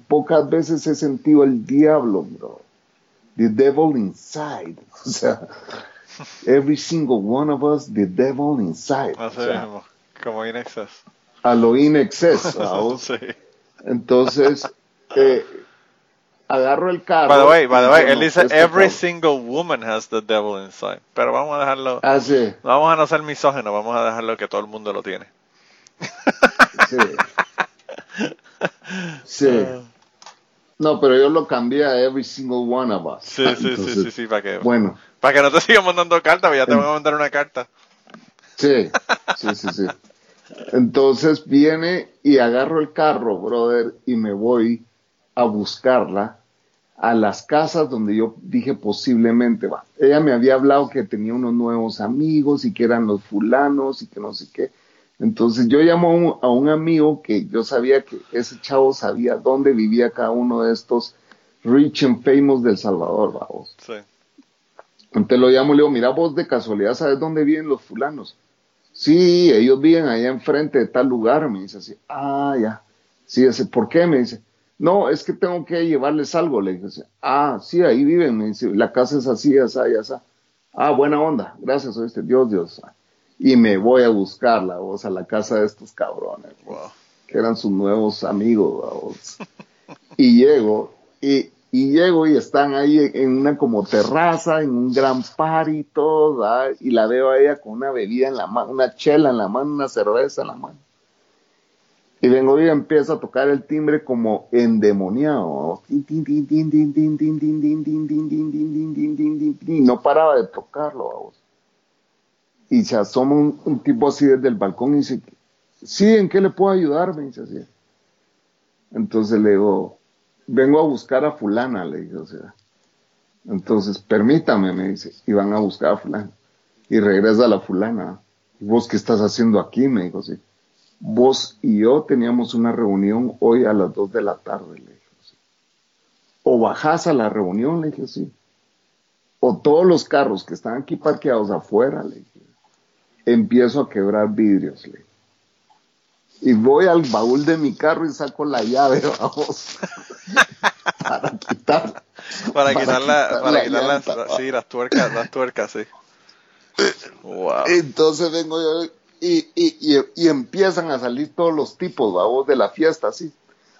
Speaker 4: pocas veces he sentido el diablo, bro. The devil inside. O sea, every single one of us, the devil inside. O
Speaker 2: Así
Speaker 4: sea,
Speaker 2: mismo. Como in excess.
Speaker 4: a lo in excess,
Speaker 2: sí.
Speaker 4: Entonces, eh, agarro el carro.
Speaker 2: By the way, by the way, él dice every
Speaker 4: cabrón-
Speaker 2: single woman has the devil inside. Pero vamos a dejarlo,
Speaker 4: Ah, sí,
Speaker 2: vamos a no ser misógenos, vamos a dejarlo que todo el mundo lo tiene.
Speaker 4: sí. Sí. No, pero yo lo cambié a every single one of us.
Speaker 2: Sí, sí, sí,
Speaker 4: Entonces,
Speaker 2: sí, sí, para que,
Speaker 4: Bueno,
Speaker 2: para que no te sigan mandando cartas, porque ya te van a mandar una carta.
Speaker 4: sí, sí, sí, sí. Entonces viene y agarro el carro, brother, y me voy a buscarla a las casas donde yo dije posiblemente va. Ella me había hablado que tenía unos nuevos amigos y que eran los fulanos y que no sé qué. Entonces yo llamo a un, a un amigo que yo sabía que ese chavo sabía dónde vivía cada uno de estos rich and famous del Salvador, vamos.
Speaker 2: Sí.
Speaker 4: Entonces lo llamo y le digo, mira vos de casualidad sabes dónde viven los fulanos. Sí, ellos viven allá enfrente de tal lugar, me dice así. Ah, ya. Sí, ese, ¿por qué? Me dice. No, es que tengo que llevarles algo, le dije. así. Ah, sí, ahí viven, me dice. La casa es así, así, así. Ah, buena onda, gracias, oíste, Dios, Dios y me voy a buscarla, vos, a la casa de estos cabrones, que eran sus nuevos amigos, vos. y llego, y, llego y están ahí en una como terraza, en un gran par y todo, y la veo a ella con una bebida en la mano, una chela en la mano, una cerveza en la mano. Y vengo y empiezo a tocar el timbre como endemoniado. Y no paraba de tocarlo. Y se asoma un, tipo así desde el balcón y dice, sí, ¿en qué le puedo ayudar? Me dice así. Entonces le digo, vengo a buscar a fulana, le dije, o sea. Entonces, permítame, me dice, y van a buscar a fulana. Y regresa la fulana. ¿Y vos qué estás haciendo aquí? Me dijo así. Vos y yo teníamos una reunión hoy a las 2 de la tarde, le dije así. O bajás a la reunión, le dije así. O todos los carros que están aquí parqueados afuera, le dije. Empiezo a quebrar vidrios, le. Y voy al baúl de mi carro y saco la llave, vamos, para quitarla.
Speaker 2: para,
Speaker 4: Para
Speaker 2: quitar, la,
Speaker 4: quitar
Speaker 2: para
Speaker 4: la
Speaker 2: quitar las,
Speaker 4: llanta.
Speaker 2: sí, las tuercas, las tuercas, sí. Wow.
Speaker 4: Entonces vengo yo y, y, y, y empiezan a salir todos los tipos, vamos, de la fiesta, así.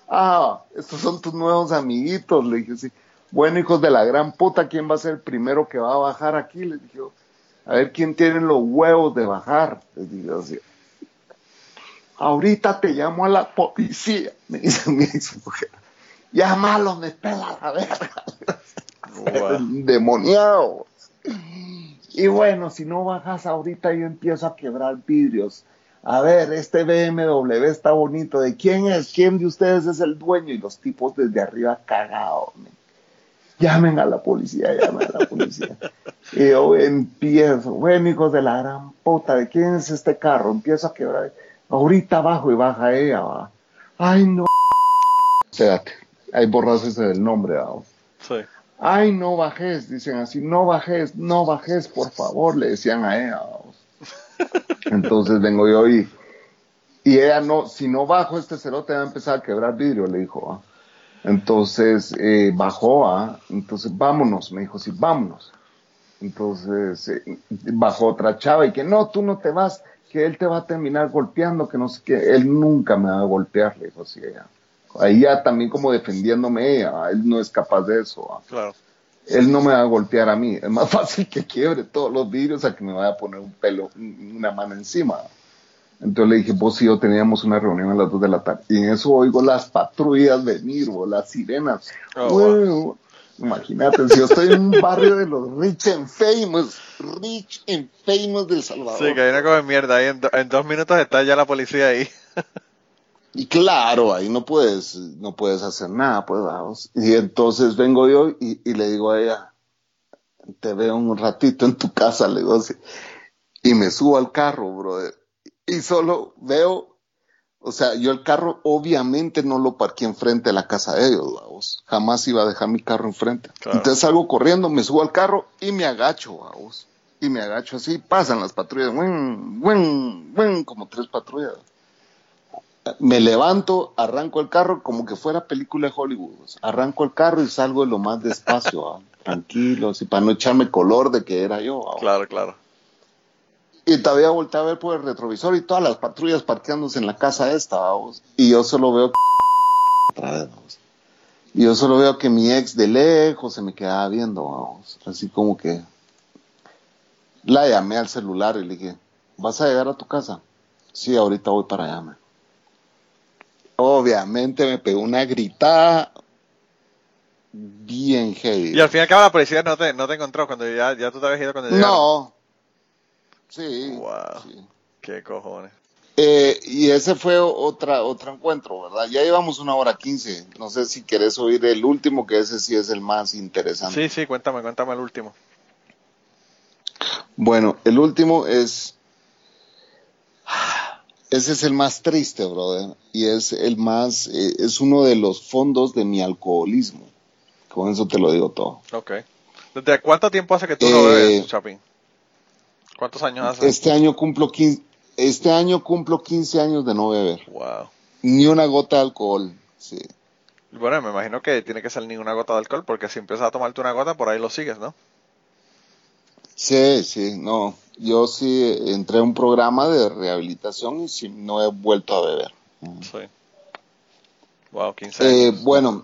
Speaker 4: Ah, estos son tus nuevos amiguitos, le dije, sí. Bueno, hijos de la gran puta, ¿quién va a ser el primero que va a bajar aquí? Le dije, yo. A ver quién tiene los huevos de bajar. Les dije así. Ahorita te llamo a la policía, me dice mi ex mujer. Llámalo, me pela la verga.
Speaker 2: Wow.
Speaker 4: Demoniado. Y bueno, si no bajas ahorita, yo empiezo a quebrar vidrios. A ver, este BMW está bonito. ¿De quién es? ¿Quién de ustedes es el dueño? Y los tipos desde arriba cagados. Llamen a la policía, llamen a la policía. y yo empiezo, bueno, hijos de la gran puta, ¿de quién es este carro? Empiezo a quebrar. Ahorita bajo y baja ella, va. Ay, no. Espérate, hay borrazo ese del nombre, vamos.
Speaker 2: Sí.
Speaker 4: Ay, no bajes, dicen así, no bajes, no bajes, por favor, le decían a ella. vamos. Entonces vengo yo y, y ella no, si no bajo este cerote va a empezar a quebrar vidrio, le dijo. ¿va? Entonces eh, bajó, ¿va? entonces vámonos, me dijo, sí, vámonos. Entonces eh, bajó otra chava y que no, tú no te vas, que él te va a terminar golpeando, que no sé qué, él nunca me va a golpear, le dijo así ella. Ahí ya también como defendiéndome ella, ¿va? él no es capaz de eso. ¿va?
Speaker 2: Claro.
Speaker 4: él no me va a golpear a mí. Es más fácil que quiebre todos los vidrios a que me vaya a poner un pelo, una mano encima. Entonces le dije, vos y yo teníamos una reunión a las 2 de la tarde. Y en eso oigo las patrullas venir, o las sirenas.
Speaker 2: Oh,
Speaker 4: Imagínate, si yo estoy en un barrio de los rich and famous, rich and famous del Salvador.
Speaker 2: Sí, que ahí no come mierda. Ahí en, do- en dos minutos está ya la policía ahí.
Speaker 4: Y claro, ahí no puedes, no puedes hacer nada, pues vamos. Y entonces vengo yo y, y le digo a ella, te veo un ratito en tu casa, le digo así. Y me subo al carro, brother. Y solo veo, o sea, yo el carro obviamente no lo parqué enfrente de la casa de ellos, vamos. Jamás iba a dejar mi carro enfrente.
Speaker 2: Claro.
Speaker 4: Entonces salgo corriendo, me subo al carro y me agacho, vamos. Y me agacho así, pasan las patrullas, ¡win, win, win! como tres patrullas me levanto, arranco el carro como que fuera película de Hollywood. arranco el carro y salgo de lo más despacio, tranquilo, así, para no echarme color de que era yo.
Speaker 2: Claro, claro.
Speaker 4: Y todavía volteé a ver por el retrovisor y todas las patrullas parqueándose en la casa esta, vamos. Y yo solo veo otra vez, vamos. Y yo solo veo que mi ex de lejos se me quedaba viendo, vamos. Así como que la llamé al celular y le dije, ¿vas a llegar a tu casa? Sí, ahorita voy para allá, man. Obviamente me pegó una gritada bien heavy.
Speaker 2: Y al fin y al cabo la policía no te, no te encontró cuando ya, ya tú te habías ido cuando llegaron.
Speaker 4: No. Sí.
Speaker 2: Wow.
Speaker 4: sí.
Speaker 2: Qué cojones.
Speaker 4: Eh, y ese fue otra, otro encuentro, ¿verdad? Ya llevamos una hora quince. No sé si querés oír el último, que ese sí es el más interesante.
Speaker 2: Sí, sí, cuéntame, cuéntame el último.
Speaker 4: Bueno, el último es. Ese es el más triste, brother. Y es el más. eh, es uno de los fondos de mi alcoholismo. Con eso te lo digo todo.
Speaker 2: Ok. ¿Desde cuánto tiempo hace que tú no
Speaker 4: Eh,
Speaker 2: bebes, Chapín? ¿Cuántos años hace?
Speaker 4: Este año cumplo 15, este año cumplo 15 años de no beber.
Speaker 2: Wow.
Speaker 4: Ni una gota de alcohol. Sí.
Speaker 2: Bueno, me imagino que tiene que ser ni una gota de alcohol, porque si empiezas a tomarte una gota, por ahí lo sigues, ¿no?
Speaker 4: Sí, sí, no. Yo sí entré a un programa de rehabilitación y sí, no he vuelto a beber.
Speaker 2: Sí. Wow, 15 años.
Speaker 4: Eh, bueno,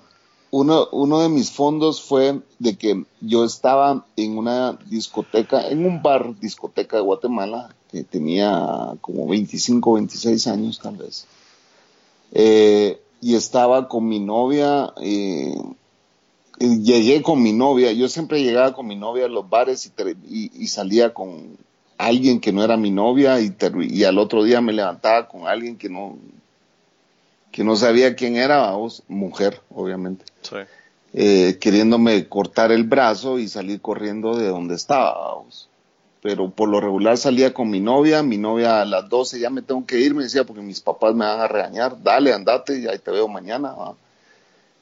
Speaker 4: uno, uno de mis fondos fue de que yo estaba en una discoteca, en un bar discoteca de Guatemala, que tenía como 25, 26 años tal vez. Eh, y estaba con mi novia, eh, y llegué con mi novia, yo siempre llegaba con mi novia a los bares y, y- salía con alguien que no era mi novia y, y al otro día me levantaba con alguien que no, que no sabía quién era, vamos, mujer, obviamente,
Speaker 2: Sí.
Speaker 4: eh, queriéndome cortar el brazo y salir corriendo de donde estaba, vamos. Pero por lo regular salía con mi novia, mi novia a las 12 ya me tengo que ir, me decía, porque mis papás me van a regañar, dale, andate, y ahí te veo mañana. ¿va?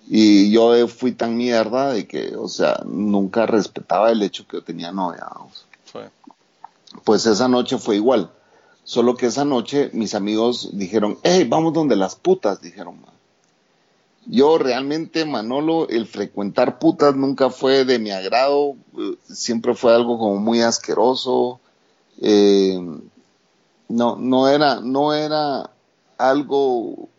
Speaker 4: Y yo fui tan mierda de que, o sea, nunca respetaba el hecho que yo tenía novia, vamos
Speaker 2: Sí.
Speaker 4: pues esa noche fue igual. Solo que esa noche mis amigos dijeron, hey, vamos donde las putas, dijeron. Yo realmente, Manolo, el frecuentar putas nunca fue de mi agrado, eh, siempre fue algo como muy asqueroso. Eh, no, no era, no era algo.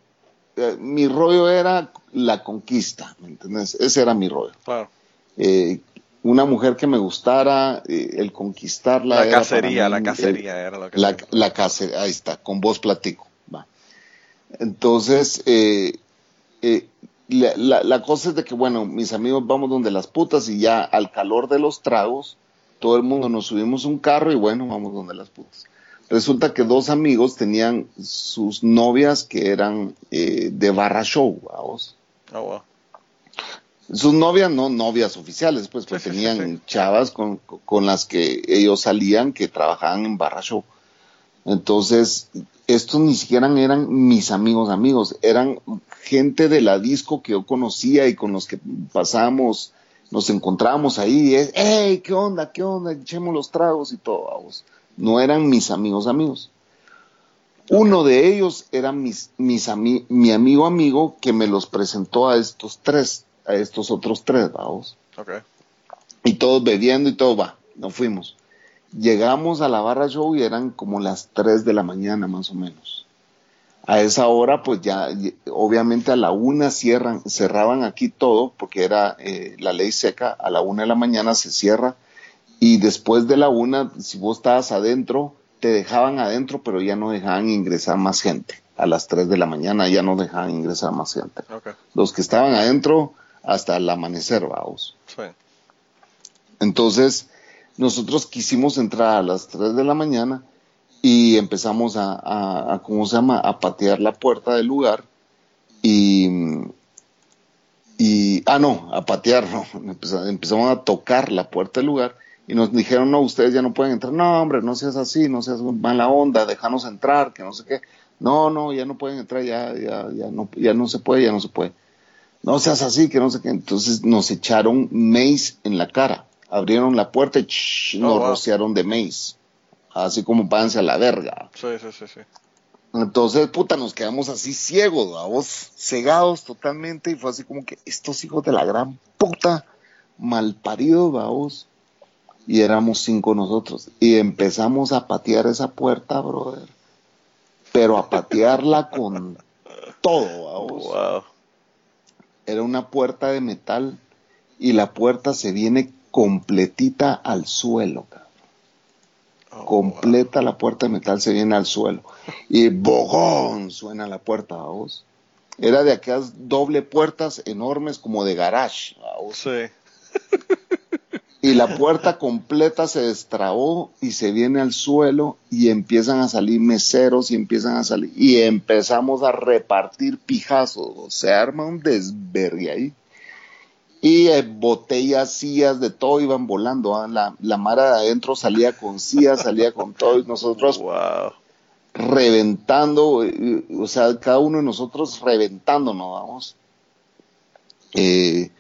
Speaker 4: eh, mi rollo era la conquista, ¿me entiendes? Ese era mi rollo.
Speaker 2: Claro.
Speaker 4: Eh, una mujer que me gustara, eh, el conquistarla.
Speaker 2: La
Speaker 4: era
Speaker 2: cacería, la cacería era lo que
Speaker 4: la, la cacería, ahí está, con vos platico. Va. Entonces, eh, eh, la, la- la cosa es de que, bueno, mis amigos vamos donde las putas y ya al calor de los tragos, todo el mundo nos subimos un carro y bueno, vamos donde las putas. Resulta que dos amigos tenían sus novias que eran eh, de barra show, vamos.
Speaker 2: Oh, wow.
Speaker 4: Sus novias, no novias oficiales, pues, pues
Speaker 2: Sí,
Speaker 4: tenían
Speaker 2: sí, sí.
Speaker 4: chavas con, con las que ellos salían que trabajaban en barra show. Entonces, estos ni siquiera eran mis amigos amigos, eran gente de la disco que yo conocía y con los que pasábamos, nos encontrábamos ahí, es, hey, ¿qué onda? ¿Qué onda? Echemos los tragos y todo, vamos. No eran mis amigos amigos. Uno de ellos era mis, mis ami- mi amigo amigo que me los presentó a estos tres, a estos otros tres, vamos.
Speaker 2: Ok.
Speaker 4: Y todos bebiendo y todo va, nos fuimos. Llegamos a la barra show y eran como las 3 de la mañana más o menos. A esa hora, pues ya, obviamente a la una cierran, cerraban aquí todo, porque era eh, la ley seca, a la una de la mañana se cierra, y después de la una, si vos estabas adentro, te dejaban adentro, pero ya no dejaban ingresar más gente. A las 3 de la mañana ya no dejaban ingresar más gente. Los que estaban adentro, hasta el amanecer, vamos.
Speaker 2: Sí.
Speaker 4: Entonces, nosotros quisimos entrar a las 3 de la mañana y empezamos a, a- a, ¿cómo se llama?, a patear la puerta del lugar y, y ah, no, a patear, no, Empeza- empezamos a tocar la puerta del lugar y nos dijeron, no, ustedes ya no pueden entrar, no, hombre, no seas así, no seas mala onda, déjanos entrar, que no sé qué, no, no, ya no pueden entrar, ya, ya, ya no, ya no se puede, ya no se puede no seas así, que no sé qué. Entonces nos echaron maíz en la cara. Abrieron la puerta y nos
Speaker 2: Oh, wow.
Speaker 4: rociaron de maíz. Así como páganse a la verga.
Speaker 2: Sí, sí, sí, sí.
Speaker 4: Entonces, puta, nos quedamos así ciegos, vamos, cegados totalmente. Y fue así como que estos hijos de la gran puta, malparidos, vamos. Y éramos cinco nosotros. Y empezamos a patear esa puerta, brother. Pero a patearla con todo, vamos
Speaker 2: Wow.
Speaker 4: Era una puerta de metal y la puerta se viene completita al suelo.
Speaker 2: Oh,
Speaker 4: completa la puerta de metal se viene al suelo y bogón suena la puerta, vamos. Era de aquellas doble puertas enormes como de garage, vamos.
Speaker 2: Sí.
Speaker 4: Y la puerta completa se destrabó y se viene al suelo y empiezan a salir meseros y empiezan a salir y empezamos a repartir pijazos. Se arma un desvergue ahí. Y eh, botellas, sillas, de todo iban volando. ¿ah? La, la mara de adentro salía con sillas, salía con todo y nosotros
Speaker 2: Wow.
Speaker 4: reventando, eh, o sea, cada uno de nosotros reventándonos, vamos. Eh,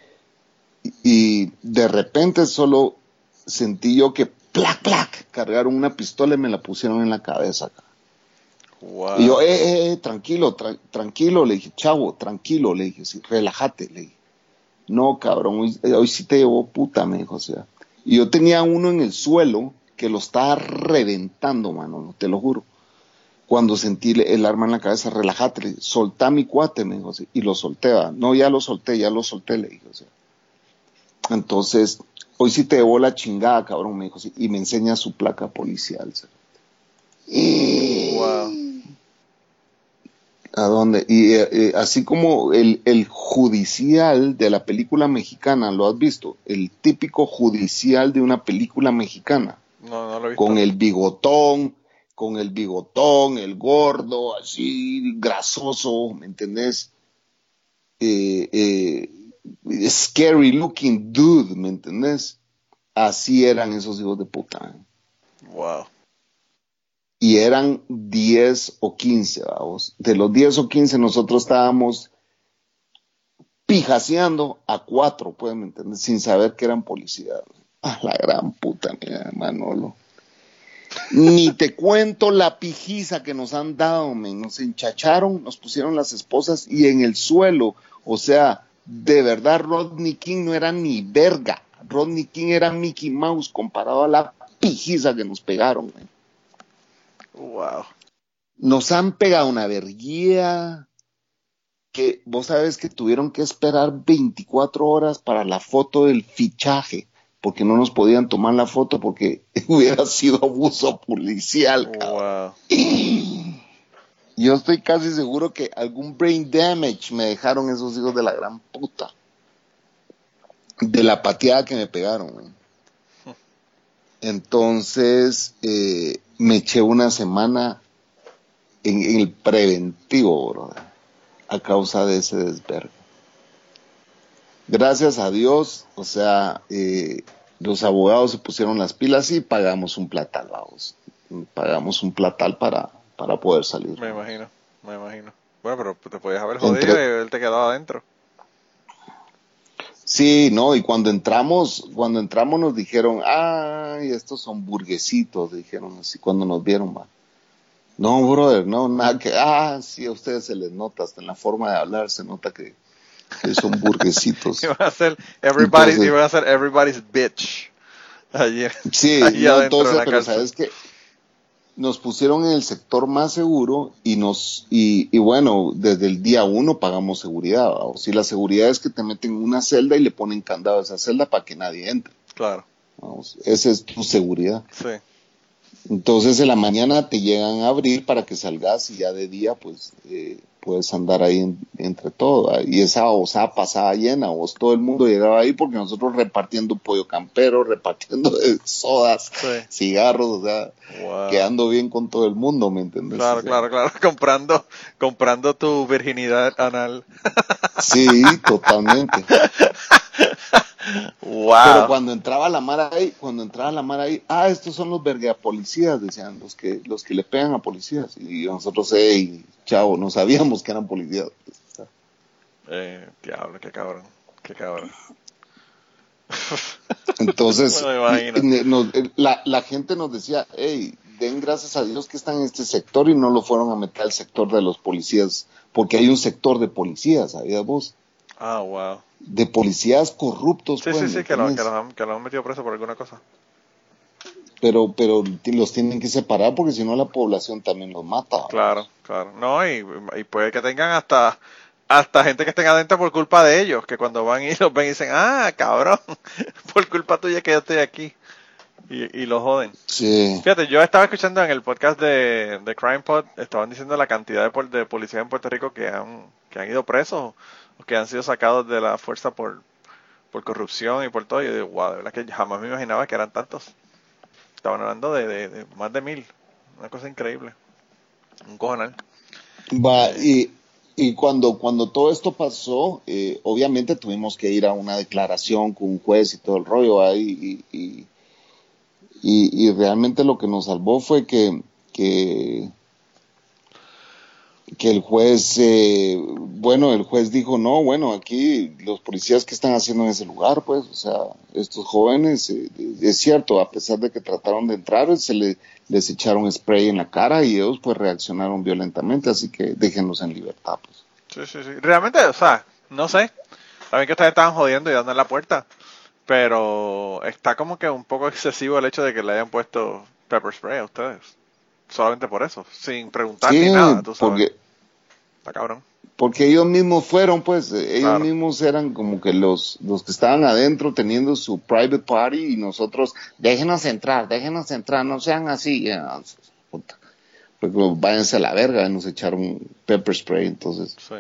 Speaker 4: y de repente solo sentí yo que plac, plac, cargaron una pistola y me la pusieron en la cabeza.
Speaker 2: Wow.
Speaker 4: Y yo, eh, eh, eh, tranquilo, tra- tranquilo, le dije, chavo, tranquilo, le dije, sí, relájate, le dije. No, cabrón, hoy, eh, hoy sí te llevó puta, me dijo, o sea. Y yo tenía uno en el suelo que lo estaba reventando, mano, te lo juro. Cuando sentí el arma en la cabeza, relájate, le dije, soltá mi cuate, me dijo, así, y lo solté. No, ya lo solté, ya lo solté, le dije, o sea. Entonces, hoy sí te llevó la chingada, cabrón, me dijo, sí, y me enseña su placa policial. Y...
Speaker 2: Wow.
Speaker 4: ¿A dónde? Y eh, eh, así como el, el judicial de la película mexicana, ¿lo has visto? El típico judicial de una película mexicana,
Speaker 2: No, no lo he visto.
Speaker 4: con el bigotón, con el bigotón, el gordo, así grasoso, ¿me entendés? Eh, eh, scary looking dude, ¿me entendés? Así eran esos hijos de puta.
Speaker 2: Wow.
Speaker 4: y eran 10 o 15, vamos. De los 10 o 15 nosotros estábamos pijaseando a cuatro, pueden entender, sin saber que eran policías. A la gran puta, mira, Manolo. Ni te cuento la pijiza que nos han dado, men. Nos enchacharon, nos pusieron las esposas y en el suelo, O sea, de verdad Rodney King no era ni verga. Rodney King era Mickey Mouse comparado a la pijiza que nos pegaron.
Speaker 2: Wow.
Speaker 4: Nos han pegado una verguía que vos sabes que tuvieron que esperar 24 horas para la foto del fichaje, porque no nos podían tomar la foto porque hubiera sido abuso policial.
Speaker 2: Wow.
Speaker 4: Yo estoy casi seguro que algún brain damage me dejaron esos hijos de la gran puta. De la pateada que me pegaron. Entonces eh, me eché una semana en, el preventivo, brother, a causa de ese desvergue. Gracias a Dios, o sea, eh, los abogados se pusieron las pilas y pagamos un platal, vamos. Pagamos un platal para, para poder salir.
Speaker 2: Me imagino, me imagino. Bueno, pero te podías haber jodido y él te quedaba adentro.
Speaker 4: Sí, no, y cuando entramos, cuando entramos nos dijeron, ay, estos son burguesitos, dijeron así, cuando nos vieron, va. No, brother, no, nada que, ah, sí, a ustedes se les nota, hasta en la forma de hablar se nota que, son burguesitos.
Speaker 2: iban a ser everybody's, iban a ser everybody's bitch. Ayer,
Speaker 4: sí, entonces, pero sabes que nos pusieron en el sector más seguro y nos y, y bueno desde el día uno pagamos seguridad o si la seguridad es que te meten en una celda y le ponen candado a esa celda para que nadie entre.
Speaker 2: Claro.
Speaker 4: Vamos, esa es tu seguridad.
Speaker 2: Sí.
Speaker 4: Entonces en la mañana te llegan a abrir para que salgas y ya de día pues eh, puedes andar ahí entre todo. Y esa osada pasaba llena, vos todo el mundo llegaba ahí porque nosotros repartiendo pollo campero, repartiendo sodas, cigarros, o sea, quedando bien con todo el mundo, ¿me entiendes?
Speaker 2: Claro, claro, claro, comprando, comprando tu virginidad anal.
Speaker 4: Sí, totalmente. Pero cuando entraba la mar ahí, cuando entraba la mar ahí, ah, estos son los verga policías, decían, los que, los que le pegan a policías. Y nosotros, hey, chavo, no sabíamos que eran policías.
Speaker 2: Eh, diablo, qué cabrón, qué cabrón.
Speaker 4: Entonces, eh, la, la gente nos decía, hey, den gracias a Dios que están en este sector y no lo fueron a meter al sector de los policías, porque hay un sector de policías, ¿sabías vos?
Speaker 2: Ah, wow.
Speaker 4: De policías corruptos.
Speaker 2: Sí, sí, pues, sí, que lo, han, metido preso por alguna cosa.
Speaker 4: Pero, pero los tienen que separar porque si no la población también los mata.
Speaker 2: Claro, claro. No, y, y puede que tengan hasta hasta gente que estén adentro por culpa de ellos, que cuando van y los ven y dicen, ah, cabrón, por culpa tuya que yo estoy aquí. Y, y lo joden.
Speaker 4: Sí.
Speaker 2: Fíjate, yo estaba escuchando en el podcast de, de Crime Pod, estaban diciendo la cantidad de, de policías en Puerto Rico que han, que han ido presos que han sido sacados de la fuerza por, por corrupción y por todo. Y yo digo, wow, de verdad que jamás me imaginaba que eran tantos. Estaban hablando de, más de mil. Una cosa increíble. Un cojonal.
Speaker 4: Va, y, y cuando, cuando todo esto pasó, eh, obviamente tuvimos que ir a una declaración con un juez y todo el rollo ahí. Y, y, y, y realmente lo que nos salvó fue que, que que el juez, eh, bueno, el juez dijo, no, bueno, aquí los policías que están haciendo en ese lugar, pues, o sea, estos jóvenes, eh, es cierto, a pesar de que trataron de entrar, se le, les echaron spray en la cara y ellos pues reaccionaron violentamente, así que déjenlos en libertad, pues.
Speaker 2: Sí, sí, sí. Realmente, o sea, no sé, saben que ustedes estaban jodiendo y dando en la puerta, pero está como que un poco excesivo el hecho de que le hayan puesto pepper spray a ustedes solamente por eso, sin preguntar ni nada, tú sabes. Porque, Está cabrón.
Speaker 4: Porque ellos mismos fueron, pues, eh, ellos mismos eran como que los, los que estaban adentro teniendo su private party y nosotros, déjenos entrar, déjenos entrar, no sean así. Puta. Pues, váyanse a la verga, nos echaron pepper spray, entonces.
Speaker 2: Sí.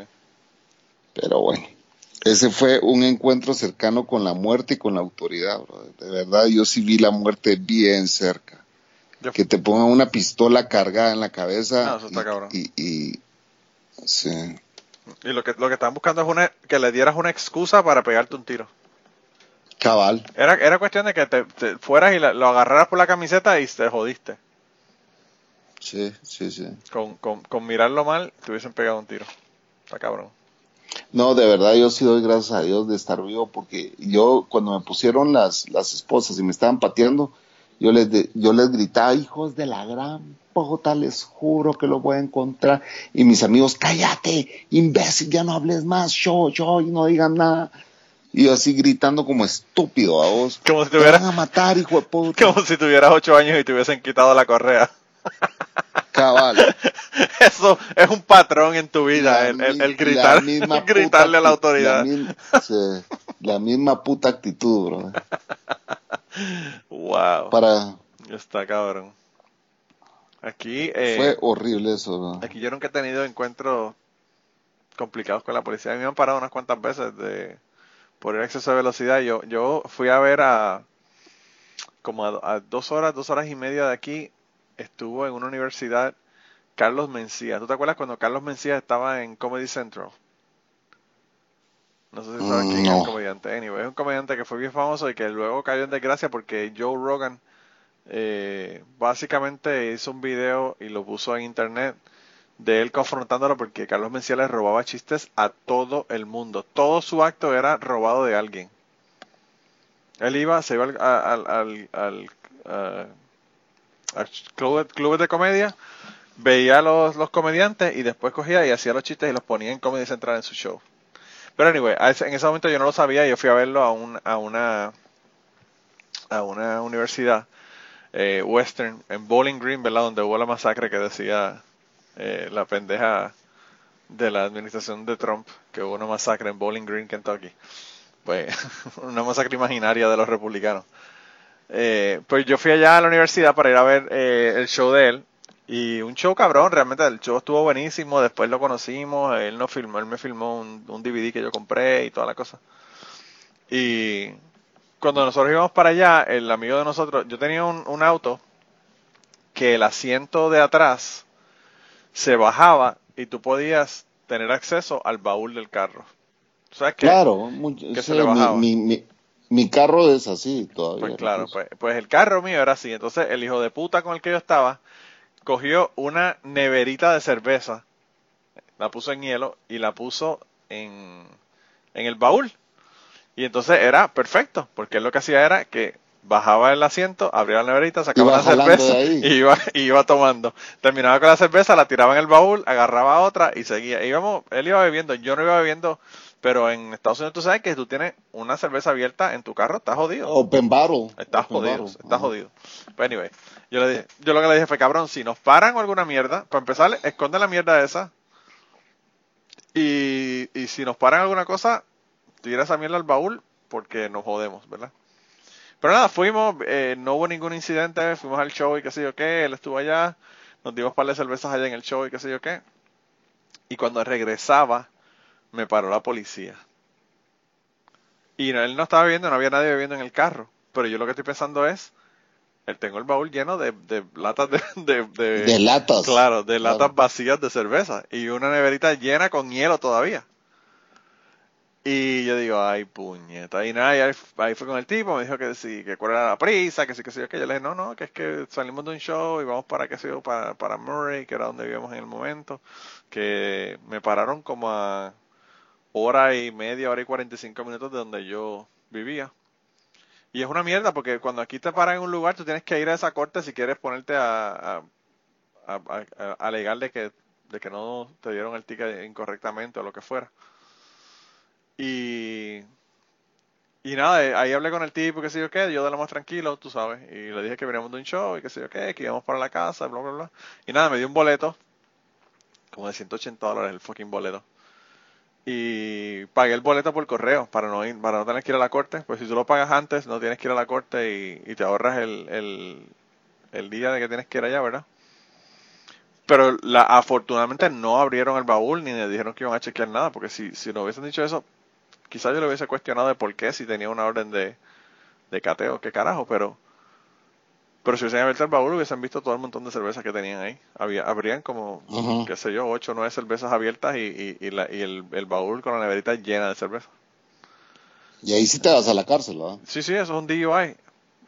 Speaker 4: Pero bueno, ese fue un encuentro cercano con la muerte y con la autoridad, De verdad, yo sí vi la muerte bien cerca que te pongan una pistola cargada en la cabeza. y, sí.
Speaker 2: Y lo que, lo que estaban buscando es una, que le dieras una excusa para pegarte un tiro.
Speaker 4: Cabal.
Speaker 2: Era, era cuestión de que te, fueras y lo agarraras por la camiseta y te jodiste.
Speaker 4: Sí, sí, sí.
Speaker 2: Con, con, con mirarlo mal, te hubiesen pegado un tiro. Está cabrón.
Speaker 4: No, de verdad yo sí doy gracias a Dios de estar vivo porque yo cuando me pusieron las, las esposas y me estaban pateando, Yo les, de- yo les gritaba, hijos de la gran puta, les juro que lo voy a encontrar. Y mis amigos, cállate, imbécil, ya no hables más, yo, yo, y no digan nada. Y yo así gritando como estúpido a vos.
Speaker 2: Como si
Speaker 4: Te
Speaker 2: tuviera-
Speaker 4: van a matar, hijo de puta.
Speaker 2: Como si tuvieras ocho años y te hubiesen quitado la correa.
Speaker 4: Cabal.
Speaker 2: Eso es un patrón en tu vida, el, el- el
Speaker 4: mi-
Speaker 2: gritar,
Speaker 4: la
Speaker 2: gritarle a la autoridad.
Speaker 4: La, mi- sí, la misma puta actitud, bro.
Speaker 2: Wow,
Speaker 4: Para,
Speaker 2: está cabrón. Aquí, eh,
Speaker 4: fue horrible eso,
Speaker 2: aquí yo nunca he tenido encuentros complicados con la policía. A mí me han parado unas cuantas veces de por el exceso de velocidad. Yo, yo fui a ver a como a, a dos horas, dos horas y media de aquí, estuvo en una universidad Carlos Mencía. ¿Tú te acuerdas cuando Carlos Mencía estaba en Comedy Central? No sé si sabes
Speaker 4: Mm,
Speaker 2: quién es
Speaker 4: no.
Speaker 2: el comediante. Anyway, es un comediante que fue bien famoso y que luego cayó en desgracia porque Joe Rogan eh, básicamente hizo un video y lo puso en internet de él confrontándolo porque Carlos Mencía le robaba chistes a todo el mundo. Todo su acto era robado de alguien. Él iba, se iba al, al, al, club, club de comedia, veía a los, los comediantes y después cogía y hacía los chistes y los ponía en Comedy Central en su show. Pero anyway, en ese momento yo no lo sabía, yo fui a verlo a, un, a una a una universidad eh, western en Bowling Green, ¿verdad? Donde hubo la masacre que decía eh, la pendeja de la administración de Trump, que hubo una masacre en Bowling Green, Kentucky. Pues una masacre imaginaria de los republicanos. Eh, pues yo fui allá a la universidad para ir a ver eh, el show de él. Y un show cabrón, realmente el show estuvo buenísimo. Después lo conocimos, él nos filmó, él me filmó un, un DVD que yo compré y toda la cosa. Y cuando nosotros íbamos para allá, el amigo de nosotros, yo tenía un, un auto que el asiento de atrás se bajaba y tú podías tener acceso al baúl del carro. ¿Sabes qué?
Speaker 4: Claro, mucho-
Speaker 2: que se le bajaba.
Speaker 4: mi, mi, mi, mi carro es así todavía.
Speaker 2: Pues claro,
Speaker 4: pues,
Speaker 2: pues el carro mío era así. Entonces el hijo de puta con el que yo estaba cogió una neverita de cerveza, la puso en hielo y la puso en, en el baúl. Y entonces era perfecto, porque él lo que hacía era que bajaba el asiento, abría la neverita, sacaba
Speaker 4: jalando
Speaker 2: cerveza y iba, y iba tomando. Terminaba con la cerveza, la tiraba en el baúl, agarraba otra y seguía. Íbamos, él iba bebiendo, yo no iba bebiendo, pero en Estados Unidos tú sabes que si tú tienes una cerveza abierta en tu carro, estás jodido.
Speaker 4: Open Battle.
Speaker 2: Estás
Speaker 4: Open
Speaker 2: jodido, estás jodido. Pues anyway, yo le dije, yo lo que le dije fue, cabrón, si nos paran o alguna mierda, para empezar, esconde la mierda esa. Y, y si nos paran alguna cosa, tira esa mierda al baúl, porque nos jodemos, ¿verdad? Pero nada, fuimos, eh, no hubo ningún incidente, fuimos al show y qué sé yo qué, él estuvo allá, nos dimos par de cervezas allá en el show y qué sé yo qué. Y cuando regresaba, me paró la policía. Y no- él no estaba bebiendo, no había nadie bebiendo en el carro. Pero yo lo que estoy pensando es, él tengo el baúl lleno de, de latas de, de, de-
Speaker 4: De latas.
Speaker 2: Claro, de
Speaker 4: Claro.
Speaker 2: latas vacías de cerveza. Y una neverita llena con hielo todavía. Y yo digo, ay, puñeta. Y nada, y ahí, ahí fue con el tipo, me dijo que sí, que cuál era la prisa, que sí, que sí, que yo le dije, no, no, que es que salimos de un show y vamos para, qué sé yo, para, para Murray, que era donde vivíamos en el momento. Que me pararon como a hora y media, hora y 45 minutos de donde yo vivía. Y es una mierda porque cuando aquí te paran en un lugar, tú tienes que ir a esa corte si quieres ponerte a, alegar de que, de que no te dieron el ticket incorrectamente o lo que fuera. Y, y nada, eh, ahí hablé con el tipo, que sé yo qué, yo de lo más tranquilo, tú sabes, y le dije que veníamos de un show y que sé yo qué, que íbamos para la casa, bla, bla, bla. Y nada, me dio un boleto, como de 180 dólares el fucking boleto. Y pagué el boleto por correo para no ir, para no tener que ir a la corte. Pues si tú lo pagas antes, no tienes que ir a la corte y, te ahorras el, el, el día de que tienes que ir allá, ¿verdad? Pero la, afortunadamente no abrieron el baúl ni le dijeron que iban a chequear nada, porque si, si no hubiesen dicho eso, quizás yo le hubiese cuestionado de por qué, si tenía una orden de, de cateo, qué carajo, pero pero si hubiesen abierto el baúl hubiesen visto todo el montón de cervezas que tenían ahí. Había, habrían como, qué sé yo, ocho o nueve cervezas abiertas y, y, y, la, y el, el baúl con la neverita llena de cerveza.
Speaker 4: Y ahí sí te vas a la cárcel, ¿verdad?
Speaker 2: Sí, sí, eso es un DUI.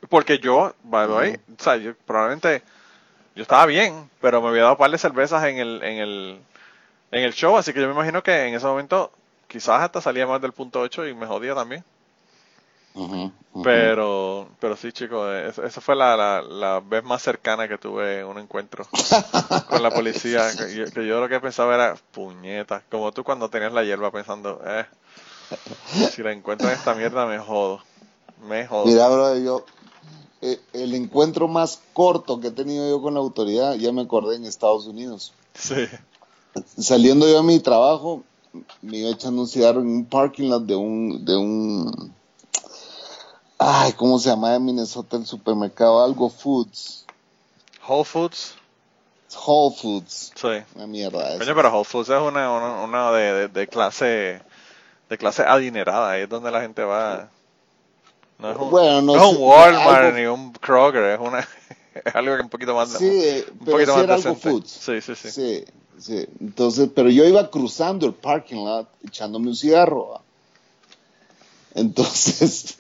Speaker 2: Porque yo, by the way, o sea, yo probablemente, yo estaba bien, pero me había dado un par de cervezas en el, en el, en el show, así que yo me imagino que en ese momento quizás hasta salía más del punto 8 y me jodía también. Pero, pero sí, chicos, esa fue la, la, vez más cercana que tuve un encuentro con la policía. Que yo, lo que pensaba era, puñeta, como tú cuando tenías la hierba pensando, eh, si la encuentro en esta mierda me jodo. Me jodo.
Speaker 4: Mira, bro, yo, eh, el encuentro más corto que he tenido yo con la autoridad, ya me acordé en Estados Unidos.
Speaker 2: Sí.
Speaker 4: Saliendo yo a mi trabajo, me iba echando un cigarro en un parking lot de un, de un, ay, ¿cómo se llama en Minnesota el supermercado? Algo Foods.
Speaker 2: Whole Foods.
Speaker 4: Whole Foods.
Speaker 2: Sí.
Speaker 4: Una mierda.
Speaker 2: Coño, pero Whole Foods es una, una, de, de, clase, de clase adinerada, ahí es donde la gente va. No es un, bueno, no, es un Walmart ni un Kroger, es una es algo que un poquito más
Speaker 4: sí, un pero poquito más algo foods.
Speaker 2: Sí, sí, sí,
Speaker 4: sí. Sí, entonces, pero yo iba cruzando el parking lot echándome un cigarro. Entonces,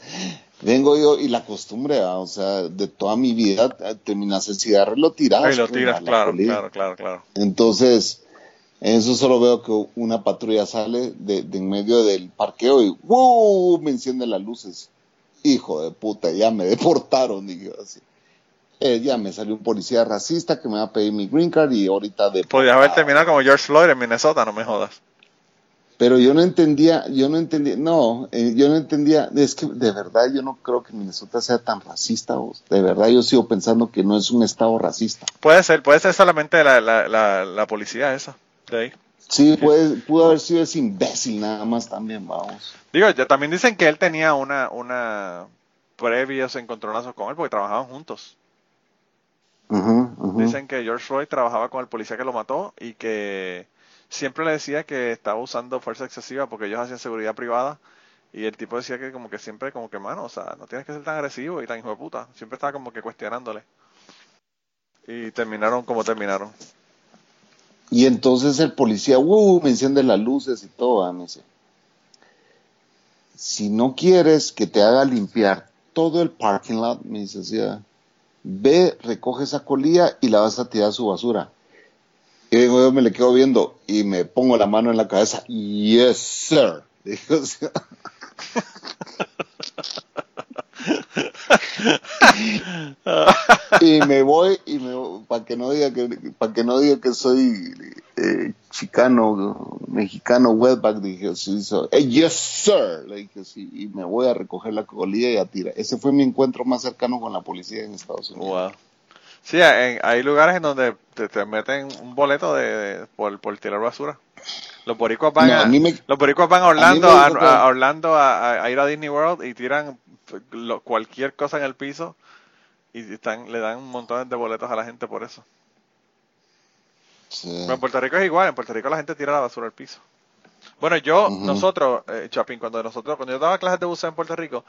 Speaker 4: vengo yo y la costumbre, o sea, de toda mi vida, terminas el cigarro y lo tiras.
Speaker 2: Y lo tiras, claro, claro, claro, claro.
Speaker 4: Entonces, en eso solo veo que una patrulla sale de, en medio del parqueo y ¡wow! me enciende las luces hijo de puta, ya me deportaron, dije así. Eh, ya me salió un policía racista que me va a pedir mi green card y ahorita de...
Speaker 2: Podrías haber terminado como George Floyd en Minnesota, no me jodas.
Speaker 4: Pero yo no entendía, yo no entendía, no, eh, yo no entendía, es que de verdad yo no creo que Minnesota sea tan racista, de verdad yo sigo pensando que no es un estado racista.
Speaker 2: Puede ser, puede ser solamente la, la, la, la policía esa, de ahí.
Speaker 4: Sí, puede, pudo haber sido ese imbécil nada más también, vamos.
Speaker 2: Digo, ya también dicen que él tenía una, una previos encontronazos con él porque trabajaban juntos. Dicen que George Floyd trabajaba con el policía que lo mató y que siempre le decía que estaba usando fuerza excesiva porque ellos hacían seguridad privada y el tipo decía que como que siempre como que mano, o sea, no tienes que ser tan agresivo y tan hijo de puta. Siempre estaba como que cuestionándole. Y terminaron como terminaron.
Speaker 4: Y entonces el policía, uh, me enciende las luces y todo, me dice, si no quieres que te haga limpiar todo el parking lot, me dice, ve, recoge esa colilla y la vas a tirar a su basura. Y yo me le quedo viendo y me pongo la mano en la cabeza, yes, sir. Dijo, y me voy y me para que no diga que para que no diga que soy eh, chicano mexicano webback dije sí yes sir. Le dije sí y me voy a recoger la colilla y a tirar. Ese fue mi encuentro más cercano con la policía en Estados Unidos
Speaker 2: sí hay lugares en donde te, meten un boleto de, por, por tirar basura los boricuas van, a, los boricuas van a Orlando, a, Orlando a, ir a Disney World y tiran cualquier cosa en el piso y están, le dan un montón de boletos a la gente por eso. en Puerto Rico es igual, en Puerto Rico la gente tira la basura al piso. Bueno, yo, nosotros, eh, Chapín, cuando nosotros, cuando yo daba clases de buceo en Puerto Rico,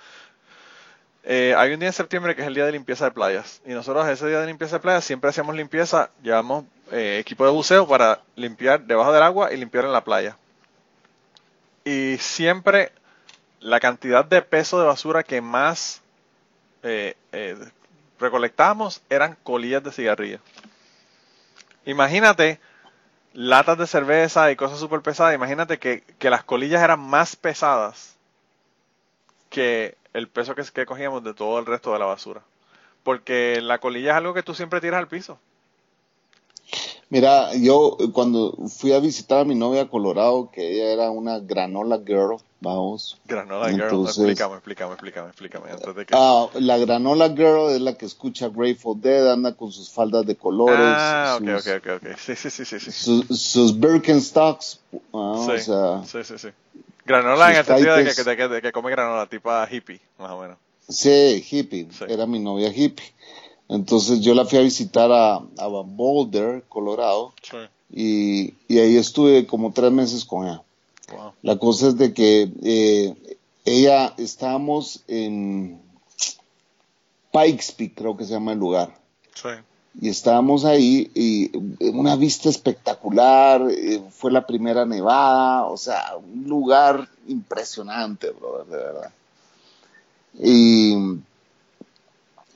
Speaker 2: eh, hay un día en septiembre que es el día de limpieza de playas. Y nosotros ese día de limpieza de playas siempre hacíamos limpieza, llevamos eh, equipo de buceo para limpiar debajo del agua y limpiar en la playa. Y siempre la cantidad de peso de basura que más eh, recolectábamos eran colillas de cigarrillo. Imagínate latas de cerveza y cosas súper pesadas. Imagínate que, las colillas eran más pesadas que el peso que, que cogíamos de todo el resto de la basura. Porque la colilla es algo que tú siempre tiras al piso.
Speaker 4: Mira, yo cuando fui a visitar a mi novia a Colorado, que ella era una granola girl, vamos.
Speaker 2: Granola girl, explícame, explícame, explícame, explícame. Antes de que...
Speaker 4: Ah, la granola girl es la que escucha Grateful Dead, anda con sus faldas de colores.
Speaker 2: Ah, ok, ok, ok, ok. Sí, sí, sí, sí. sí.
Speaker 4: Sus, sus Birkenstocks, sí, o sea.
Speaker 2: Sí, sí, sí. Granola en el sentido de que, de, que, come granola, tipo hippie, más o menos.
Speaker 4: Sí, hippie. Era mi novia hippie. Entonces yo la fui a visitar a, a Boulder, Colorado, y, ahí estuve como tres meses con ella. La cosa es de que eh, ella, estábamos en Pikes Peak, creo que se llama el lugar. Y estábamos ahí y una vista espectacular, eh, fue la primera nevada, o sea, un lugar impresionante, brother, de verdad. Y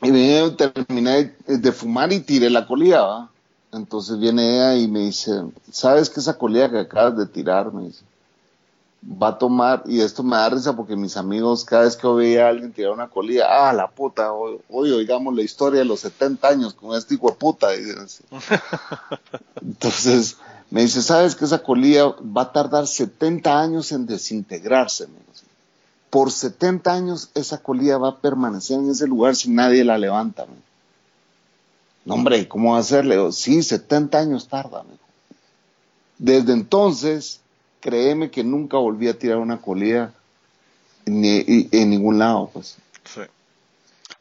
Speaker 4: y terminé de fumar y tiré la colilla, Entonces viene ella y me dice, ¿sabes que esa colilla que acabas de tirar? Me dice, va a tomar, y esto me da risa porque mis amigos, cada vez que veía a alguien tirar una colilla, ah, la puta, hoy, hoy oigamos la historia de los 70 años con este hijo de puta. Entonces, me dice, ¿sabes que esa colilla va a tardar 70 años en desintegrarse? Por 70 años esa colilla va a permanecer en ese lugar si nadie la levanta. No, hombre, ¿cómo va a hacerle? Sí, 70 años tarda. Me. Desde entonces, créeme que nunca volví a tirar una colilla ni, en ningún lado, pues.
Speaker 2: Sí.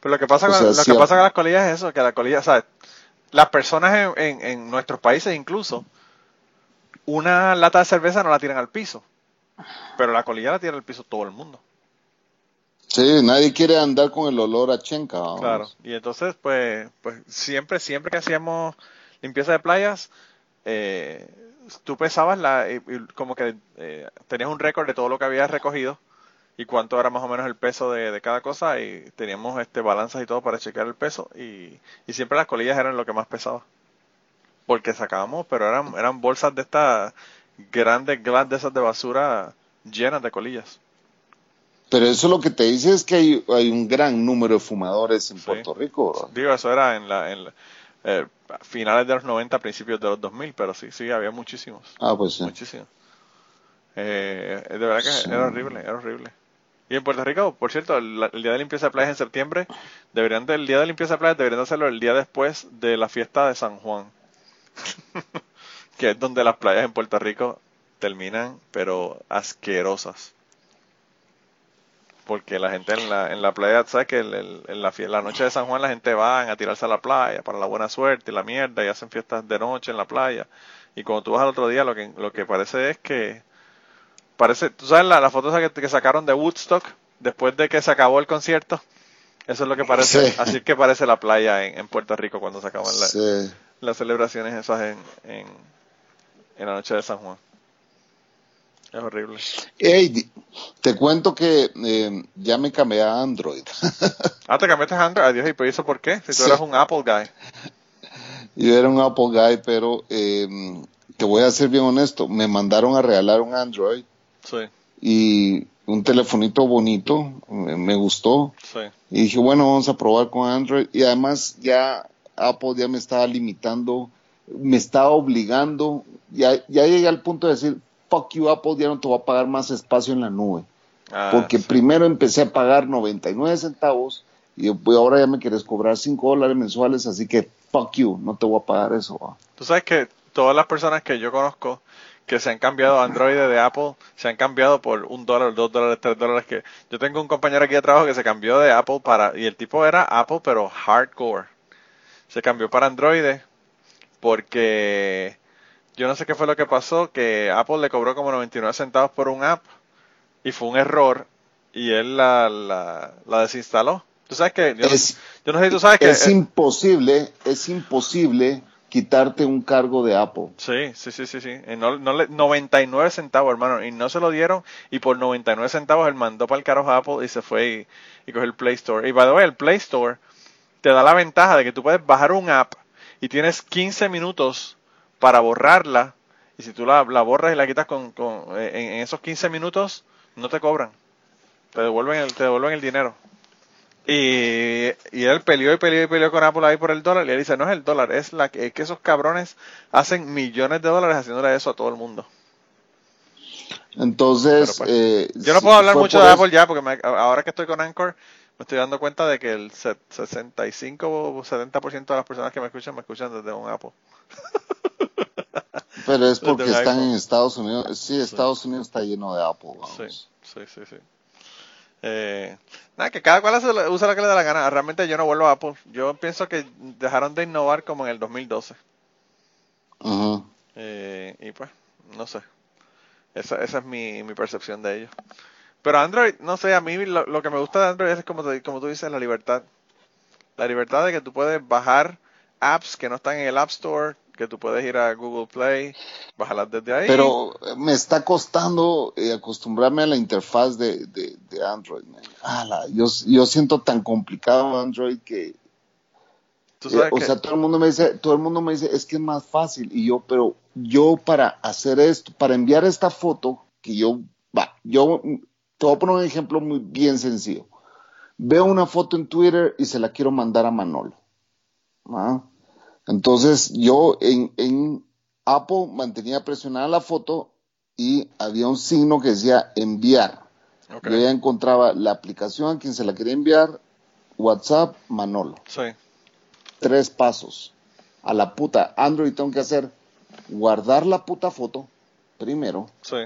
Speaker 2: Pero lo que pasa, con, lo que pasa con las colillas es eso, que la colilla, ¿sabes? Las personas en, en nuestros países incluso, una lata de cerveza no la tiran al piso, pero la colilla la tira al piso todo el mundo.
Speaker 4: Sí, nadie quiere andar con el olor a chenca.
Speaker 2: Claro, y entonces, pues, pues siempre, siempre que hacíamos limpieza de playas, eh, tú pesabas la, como que eh, tenías un récord de todo lo que habías recogido y cuánto era más o menos el peso de, cada cosa y teníamos este balanzas y todo para chequear el peso y, y siempre las colillas eran lo que más pesaba porque sacábamos, pero eran, eran bolsas de estas grandes glass de esas de basura llenas de colillas.
Speaker 4: Pero eso lo que te dice es que hay, hay un gran número de fumadores en Puerto Rico.
Speaker 2: Digo, eso era en la, en eh, finales de los 90, principios de los 2000, pero sí, sí, había muchísimos.
Speaker 4: Ah, pues sí.
Speaker 2: Muchísimos. Eh, de verdad que era horrible, era horrible. Y en Puerto Rico, por cierto, el, día de limpieza de playas en septiembre, deberían el día de limpieza de playas deberían hacerlo el día después de la fiesta de San Juan. que es donde las playas en Puerto Rico terminan, pero asquerosas. Porque la gente en la, en la playa, ¿sabes que en, la, la, noche de San Juan la gente va a tirarse a la playa para la buena suerte y la mierda y hacen fiestas de noche en la playa? Y cuando tú vas al otro día, lo que, lo que parece es que. Parece, ¿Tú sabes la, la foto que, que sacaron de Woodstock después de que se acabó el concierto? Eso es lo que parece. Así que parece la playa en, Puerto Rico cuando se acaban la, las celebraciones esas en, en, en, la noche de San Juan. Es horrible.
Speaker 4: te cuento que eh, ya me cambié a Android.
Speaker 2: ah, te cambiaste a Android. Adiós, ¿y por eso por qué? Si tú eras un Apple guy.
Speaker 4: Yo era un Apple guy, pero eh, te voy a ser bien honesto. Me mandaron a regalar un Android.
Speaker 2: Sí.
Speaker 4: Y un telefonito bonito, me, gustó.
Speaker 2: Sí.
Speaker 4: Y dije, bueno, vamos a probar con Android. Y además ya Apple ya me estaba limitando, me estaba obligando, ya, ya llegué al punto de decir, fuck you Apple, ya no te voy a pagar más espacio en la nube. Ah, Porque primero empecé a pagar 99 centavos y ahora ya me quieres cobrar 5 dólares mensuales, así que fuck you, no te voy a pagar eso.
Speaker 2: Tú sabes que todas las personas que yo conozco que se han cambiado Android de Apple, se han cambiado por un dólar, dos dólares, tres dólares. Que yo tengo un compañero aquí de trabajo que se cambió de Apple para y el tipo era Apple pero hardcore se cambió para Android porque yo no sé qué fue lo que pasó, que Apple le cobró como 99 centavos por un app y fue un error y él la, la, desinstaló. Tú sabes que yo, no, sé si tú sabes que
Speaker 4: es imposible, es imposible quitarte un cargo de Apple.
Speaker 2: Sí, sí, sí, sí, sí. No, no le, 99 centavos, hermano, y no se lo dieron y por 99 centavos él mandó para el carajo a Apple y se fue y, y cogió el Play Store. Y by the way, el Play Store te da la ventaja de que tú puedes bajar un app y tienes 15 minutos para borrarla. Y si tú la, borras y la quitas con, eh, en, esos 15 minutos, no te cobran. Te devuelven el, te devuelven el dinero. Y, y él peleó y peleó y peleó con Apple ahí por el dólar. Y él dice, no es el dólar, es, la, es que esos cabrones hacen millones de dólares haciéndole eso a todo el mundo.
Speaker 4: Entonces,
Speaker 2: pues, eh, yo no puedo hablar mucho de Apple ya, porque ahora que estoy con Anchor, me estoy dando cuenta de que el 65 o 70% de las personas que me escuchan me escuchan desde un Apple.
Speaker 4: Pero es porque están en Estados Unidos. Sí, Estados Unidos está lleno de Apple.
Speaker 2: Sí, sí, sí. sí. Eh, nada, que cada cual usa lo que le da la gana. Realmente yo no vuelvo a Apple. Yo pienso que dejaron de innovar como en el 2012. eh, y pues, no sé. Esa, esa es mi, mi percepción de ellos. Pero Android, no sé, a mí lo, que me gusta de Android es como, como tú dices, la libertad. La libertad de que tú puedes bajar apps que no están en el App Store, que tú puedes ir a Google Play, bajarlas desde ahí.
Speaker 4: Pero me está costando eh, acostumbrarme a la interfaz de, de, Android. yo, yo siento tan complicado Android que... Eh, o sea, todo el mundo me dice, todo el mundo me dice, es que es más fácil. Y yo, pero yo para hacer esto, para enviar esta foto, que yo, va, yo te voy a poner un ejemplo muy bien sencillo. Veo una foto en Twitter y se la quiero mandar a Manolo. ¿ah? Entonces yo en, en Apple mantenía presionada la foto y había un signo que decía enviar. Yo ya encontraba la aplicación a quien se la quería enviar, WhatsApp, Manolo.
Speaker 2: Sí.
Speaker 4: Tres pasos. A la puta Android tengo que hacer guardar la puta foto primero.
Speaker 2: Sí.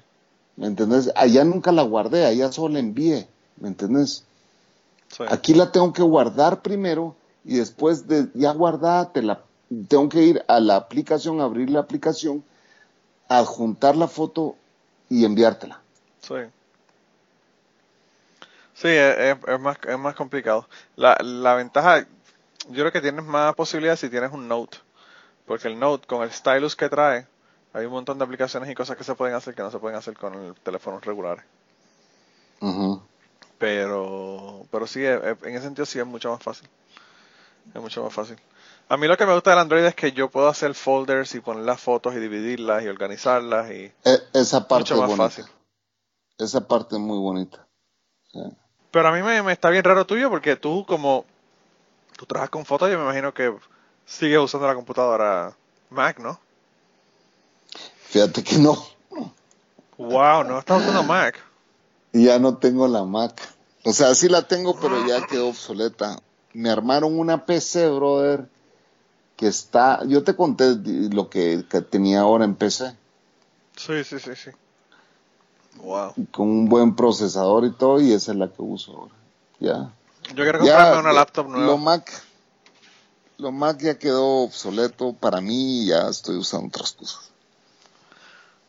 Speaker 4: ¿Me entendés? Allá nunca la guardé, allá solo la envié. ¿Me entendés?
Speaker 2: Sí.
Speaker 4: Aquí la tengo que guardar primero y después de ya guardada te la tengo que ir a la aplicación, abrir la aplicación, adjuntar la foto y enviártela.
Speaker 2: Sí. Sí, es, es más, es más complicado. La, la ventaja, yo creo que tienes más posibilidades si tienes un Note. Porque el Note, con el stylus que trae, hay un montón de aplicaciones y cosas que se pueden hacer que no se pueden hacer con el teléfono regular.
Speaker 4: Ujú.
Speaker 2: Pero, pero sí, en ese sentido sí es mucho más fácil. Es mucho más fácil. A mí lo que me gusta del Android es que yo puedo hacer folders y poner las fotos y dividirlas y organizarlas y
Speaker 4: E- esa parte
Speaker 2: mucho
Speaker 4: es
Speaker 2: más
Speaker 4: bonita.
Speaker 2: fácil.
Speaker 4: Esa parte es muy bonita. Sí.
Speaker 2: Pero a mí me, me está bien raro tuyo porque tú como tú trabajas con fotos, yo me imagino que sigues usando la computadora Mac, ¿no?
Speaker 4: Fíjate que no.
Speaker 2: Wow, no estás usando Mac.
Speaker 4: Ya no tengo la Mac. O sea, sí la tengo, pero ya quedó obsoleta. Me armaron una PC, brother, que está... Yo te conté lo que, que tenía ahora en PC,
Speaker 2: Sí, sí, sí, sí. Wow.
Speaker 4: con un buen procesador y todo, y esa es la que uso ahora. Ya.
Speaker 2: Yo quiero
Speaker 4: Ya,
Speaker 2: comprarme una
Speaker 4: ya,
Speaker 2: laptop nueva.
Speaker 4: Lo Mac, lo Mac ya quedó obsoleto para mí y ya estoy usando otras cosas.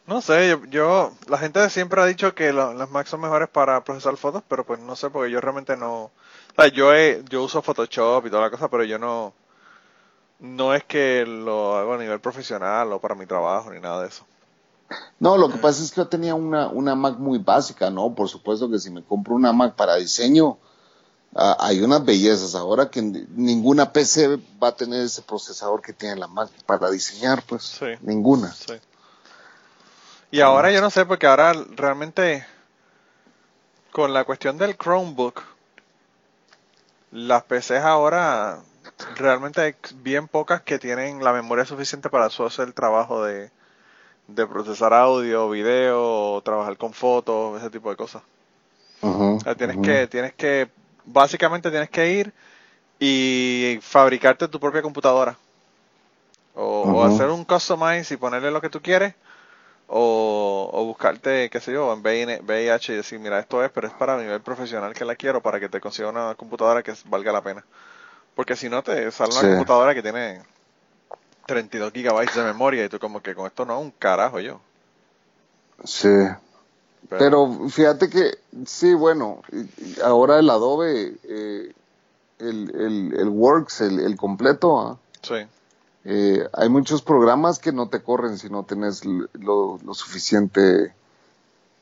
Speaker 2: No sé, yo, yo- la gente siempre ha dicho que lo- las Mac son mejores para procesar fotos, pero pues no sé, porque yo realmente no, o sea, yo he- yo uso Photoshop y toda la cosa, pero yo no, no es que lo hago a nivel profesional o para mi trabajo ni nada de eso.
Speaker 4: No, lo que pasa es que yo tenía una, una Mac muy básica, ¿no? Por supuesto que si me compro una Mac para diseño, ah, hay unas bellezas. Ahora que ninguna PC va a tener ese procesador que tiene la Mac para diseñar, pues
Speaker 2: Sí.
Speaker 4: ninguna.
Speaker 2: Sí. Y ahora yo no sé, porque ahora realmente con la cuestión del Chromebook, las PCs ahora realmente hay bien pocas que tienen la memoria suficiente para su hacer el trabajo de, de procesar audio, video, o trabajar con fotos, ese tipo de cosas.
Speaker 4: Ujú,
Speaker 2: O sea, tienes que, tienes que, básicamente tienes que ir y fabricarte tu propia computadora. O, hacer un customize y ponerle lo que tú quieres. O, o buscarte, qué sé yo, en VIH y decir, mira, esto es, pero es para nivel profesional que la quiero para que te consiga una computadora que valga la pena. Porque si no, te sale una
Speaker 4: Sí.
Speaker 2: computadora que tiene 32 gigabytes de memoria y tú como que con esto no, un carajo yo.
Speaker 4: Sí. Pero fíjate que, sí, bueno, ahora el Adobe, eh, el, el, el Works, el, el completo, ¿ah?
Speaker 2: Sí,
Speaker 4: Eh, hay muchos programas que no te corren si no tienes lo, lo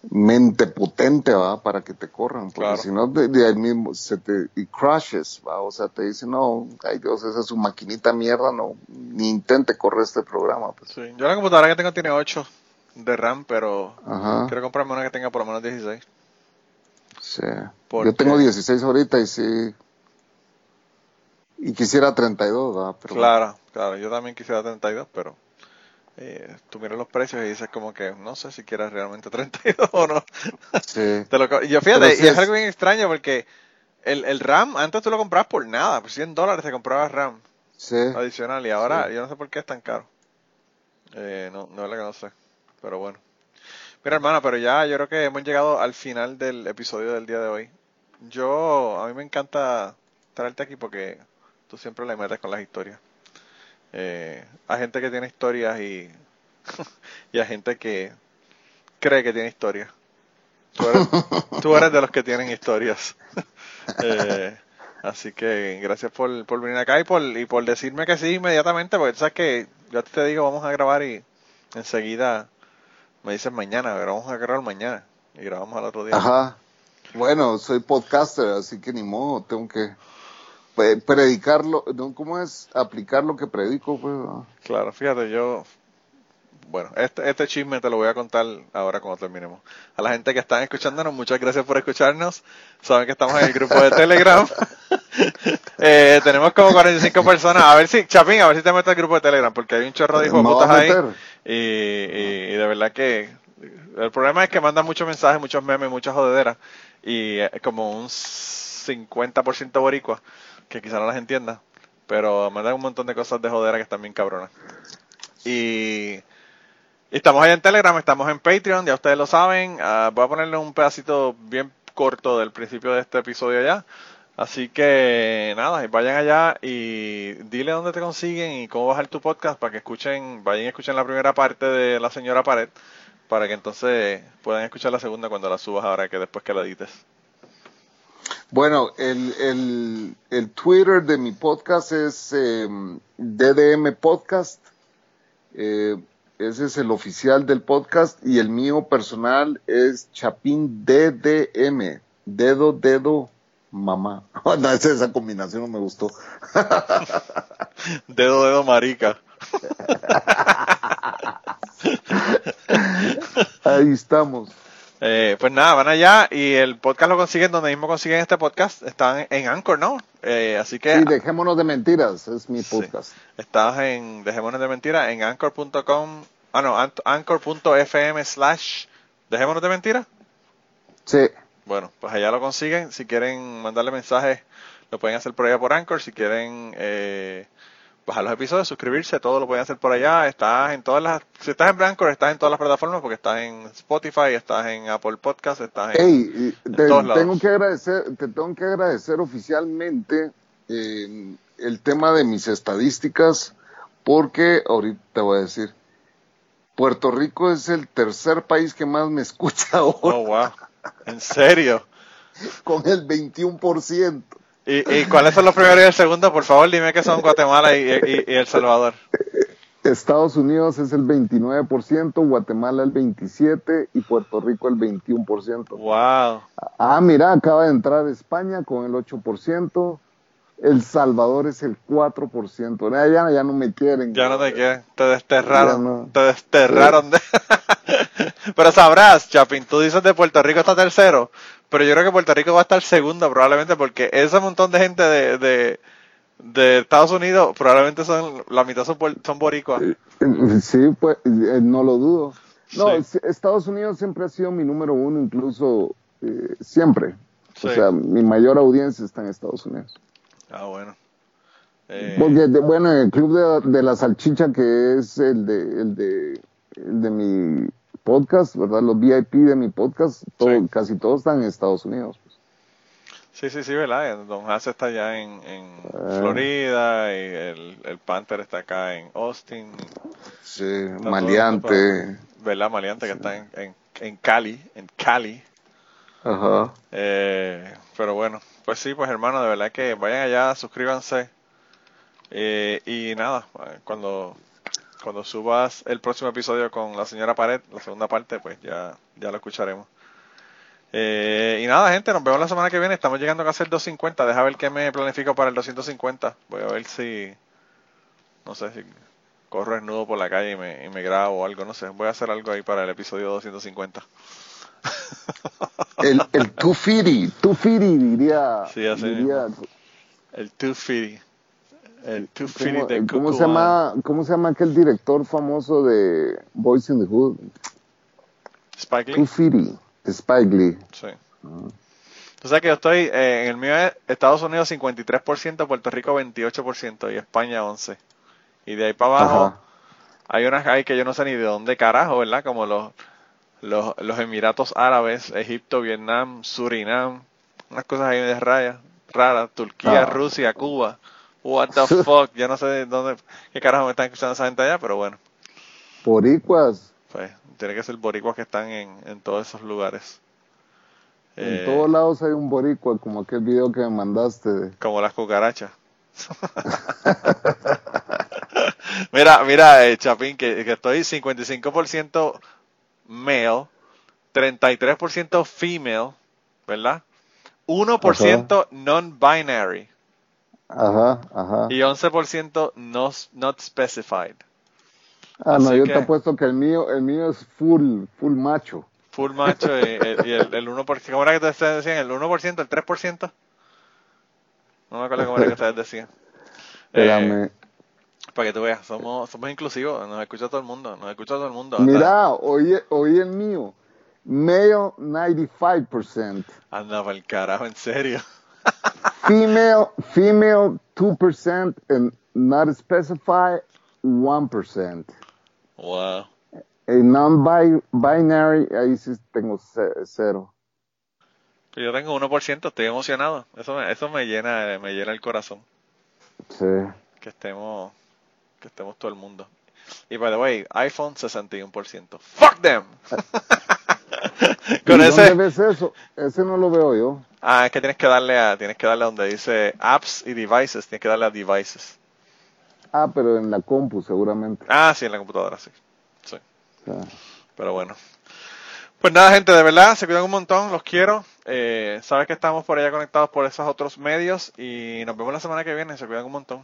Speaker 4: suficientemente potente ¿va? para que te corran porque
Speaker 2: Claro.
Speaker 4: si no de, de ahí mismo se te y crashes ¿va? o sea te dicen no ay Dios esa es su maquinita mierda no ni intente correr este programa pues.
Speaker 2: sí. Yo la computadora que tengo tiene 8 de RAM, pero
Speaker 4: ajá
Speaker 2: quiero comprarme una que tenga por lo menos 16.
Speaker 4: sí.
Speaker 2: Porque-
Speaker 4: yo tengo 16 ahorita y sí y quisiera 32 ¿va? pero
Speaker 2: Claro, claro, yo también quisiera 32, pero eh, tú miras los precios y dices como que no sé si quieres realmente 32 o no.
Speaker 4: sí
Speaker 2: Te lo yo fíjate, y es algo bien extraño porque el, el RAM, antes tú lo comprabas por nada, por 100 dólares te comprabas RAM
Speaker 4: sí
Speaker 2: adicional y ahora
Speaker 4: Sí.
Speaker 2: yo no sé por qué es tan caro. Eh, no, no es lo que no sé, pero bueno. Mira hermana, pero ya yo creo que hemos llegado al final del episodio del día de hoy. Yo, a mí me encanta traerte aquí porque tú siempre le metes con las historias. Eh, a gente que tiene historias y, y a gente que cree que tiene historias. Tú eres, de los que tienen historias. Eh, así que gracias por, por venir acá y por, y por decirme que sí inmediatamente, porque tú sabes que yo te digo vamos a grabar y enseguida me dices mañana, pero vamos a grabar mañana y grabamos al otro día.
Speaker 4: Ajá. Bueno, soy podcaster, así que ni modo, tengo que predicarlo, ¿no? ¿cómo es? Aplicar lo que predico, pues.
Speaker 2: Claro, fíjate, yo bueno, este, este chisme te lo voy a contar ahora cuando terminemos. A la gente que está escuchándonos, muchas gracias por escucharnos. Saben que estamos en el grupo de Telegram. eh, tenemos como 45 personas. A ver si, Chapín, a ver si te metes al grupo de Telegram, porque hay un chorro de hijos putas ahí. Y, y, de verdad que el problema es que mandan muchos mensajes, muchos memes, muchas jodederas. Y como un 50% boricua, que quizá no las entienda. Pero mandan un montón de cosas de jodera que están bien cabronas. Y estamos ahí en Telegram, estamos en Patreon, ya ustedes lo saben. Uh, voy a ponerle un pedacito bien corto del principio de este episodio ya. Así que nada, vayan allá y dile dónde te consiguen y cómo bajar tu podcast para que escuchen, vayan y escuchen la primera parte de La Señora Pared, para que entonces puedan escuchar la segunda cuando la subas ahora que después que la edites.
Speaker 4: Bueno, el, el, el Twitter de mi podcast es eh, DDM Podcast. Eh, ese es el oficial del podcast y el mío personal es Chapín DDM, dedo, dedo, mamá. No, esa, combinación no me gustó.
Speaker 2: dedo, dedo, marica.
Speaker 4: Ahí estamos.
Speaker 2: Eh, pues nada, van allá y el podcast lo consiguen donde mismo consiguen este podcast. Están en Anchor, ¿no? Eh, así que.
Speaker 4: Sí, dejémonos de mentiras, es mi podcast.
Speaker 2: Estás en Dejémonos de mentiras en anchor.com. Ah, no, anchor.fm slash Dejémonos de mentiras.
Speaker 4: Sí.
Speaker 2: Bueno, pues allá lo consiguen. Si quieren mandarle mensajes, lo pueden hacer por allá por Anchor. Si quieren eh, bajar los episodios, suscribirse, todo lo pueden hacer por allá. Estás en todas las, si estás en Brancor, estás en todas las plataformas porque estás en Spotify, estás en Apple Podcast, estás
Speaker 4: en, te, Tengo que agradecer, te tengo que agradecer oficialmente eh, el tema de mis estadísticas porque ahorita te voy a decir, Puerto Rico es el tercer país que más me escucha ahora.
Speaker 2: Oh, wow. ¿En serio?
Speaker 4: Con el 21%.
Speaker 2: ¿Y, ¿Y, cuáles son los primeros y el segundo? Por favor, dime que son Guatemala y, El Salvador.
Speaker 4: Estados Unidos es el 29%, Guatemala el 27% y Puerto Rico el 21%.
Speaker 2: ¡Wow!
Speaker 4: Ah, mira, acaba de entrar España con el 8%, El Salvador es el 4%. Ya, ya no me quieren.
Speaker 2: Ya no te quieren, te desterraron. Te desterraron. De... Pero sabrás, Chapin, tú dices de Puerto Rico está tercero, pero yo creo que Puerto Rico va a estar segundo probablemente porque ese montón de gente de, de, de Estados Unidos probablemente son, la mitad son, son boricuas. Eh,
Speaker 4: sí, pues eh, no lo dudo. No, Estados Unidos siempre ha sido mi número uno, incluso eh, siempre. O sea, mi mayor audiencia está en Estados Unidos.
Speaker 2: Ah, bueno.
Speaker 4: Porque, bueno, el club de, de, la salchicha, que es el de, el de, el de mi podcast, ¿verdad? Los VIP de mi podcast, todo, casi todos están en Estados Unidos. Pues.
Speaker 2: Sí, sí, sí, ¿verdad? Don Haas está allá en, en ah. Florida y el, el, Panther está acá en Austin.
Speaker 4: Sí, Maleante.
Speaker 2: ¿Verdad? Maleante que está en, en, en Cali, en Cali.
Speaker 4: Ajá.
Speaker 2: Eh, pero bueno, pues sí, pues hermano, de verdad que vayan allá, suscríbanse. Eh, y nada, cuando cuando subas el próximo episodio con la señora Pared, la segunda parte, pues ya, ya lo escucharemos. Eh, y nada, gente, nos vemos la semana que viene. Estamos llegando a hacer 250. Deja ver qué me planifico para el 250. Voy a ver si, no sé, si corro desnudo por la calle y me, y me grabo o algo, no sé. Voy a hacer algo ahí para el episodio 250.
Speaker 4: El, el 250, 250 diría.
Speaker 2: Sí, así diría, El 250. El
Speaker 4: ¿Cómo, ¿cómo se llama ¿Cómo se llama aquel director famoso de Boys in the Hood?
Speaker 2: Spike Lee.
Speaker 4: Fitty, Spike Lee.
Speaker 2: Sí. Uh O sea que yo estoy, eh, en el mío es Estados Unidos 53%, Puerto Rico 28% y España 11%. Y de ahí para abajo hay unas hay que yo no sé ni de dónde carajo, ¿verdad? Como los, los, los Emiratos Árabes, Egipto, Vietnam, Surinam, unas cosas ahí de raya, raras, Turquía, Rusia, Cuba. What the fuck, yo no sé dónde, qué carajo me están escuchando esa gente allá, pero bueno.
Speaker 4: Boricuas.
Speaker 2: Pues, tiene que ser boricuas que están en, en todos esos lugares.
Speaker 4: En eh, todos lados hay un boricua, como aquel video que me mandaste.
Speaker 2: Como las cucarachas. mira, mira, eh, Chapín, que, que estoy 55% male, 33% female, ¿verdad? 1% non-binary.
Speaker 4: Ajá, ajá.
Speaker 2: Y 11% no, not specified.
Speaker 4: Ah, no,
Speaker 2: Así
Speaker 4: yo
Speaker 2: que-
Speaker 4: te apuesto que el mío, el mío es full, full macho.
Speaker 2: Full macho y, y el, el 1%, ¿cómo era que te ustedes decían? ¿El 1%? ¿El 3%? No me acuerdo cómo era que ustedes decían. Eh. Para que tú veas, somos, somos inclusivos, nos escucha todo el mundo, nos escucha todo el mundo. hasta-
Speaker 4: Mira, oí, oí el mío. Male 95%.
Speaker 2: Anda para el carajo, en serio.
Speaker 4: Female, female 2% and not specified 1%.
Speaker 2: Wow.
Speaker 4: El non-binary, ahí sí tengo ce- cero.
Speaker 2: Yo tengo 1%, estoy emocionado. Eso me, eso me llena, me llena el corazón.
Speaker 4: Sí.
Speaker 2: Que estemos, que estemos todo el mundo. Y by the way, iPhone 61%. Fuck them. Con
Speaker 4: ¿Y
Speaker 2: ese,
Speaker 4: ¿Dónde ves eso? Ese no lo veo yo.
Speaker 2: ah, es que tienes que darle a, tienes que darle a donde dice apps y devices, tienes que darle a devices.
Speaker 4: Ah, pero en la compu seguramente.
Speaker 2: Ah, sí, en la computadora, sí. Sí. Pero bueno. Pues nada, gente, de verdad, se cuidan un montón, los quiero. Eh, sabes que estamos por allá conectados por esos otros medios y nos vemos la semana que viene, se cuidan un montón.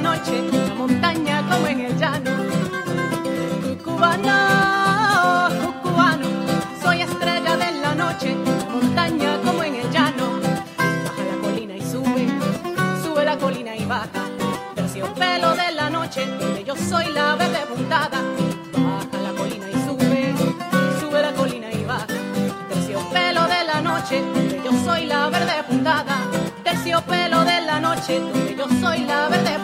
Speaker 5: Noche, en la montaña como en el llano. Cucubano, cucubano, soy estrella de la noche, en la montaña como en el llano. Baja la colina y sube, sube la colina y baja. Terciopelo de la noche, donde yo soy la verde puntada. Baja la colina y sube, sube la colina y baja. Terciopelo de la noche, donde yo soy la verde puntada. Terciopelo de la noche, donde yo soy la verde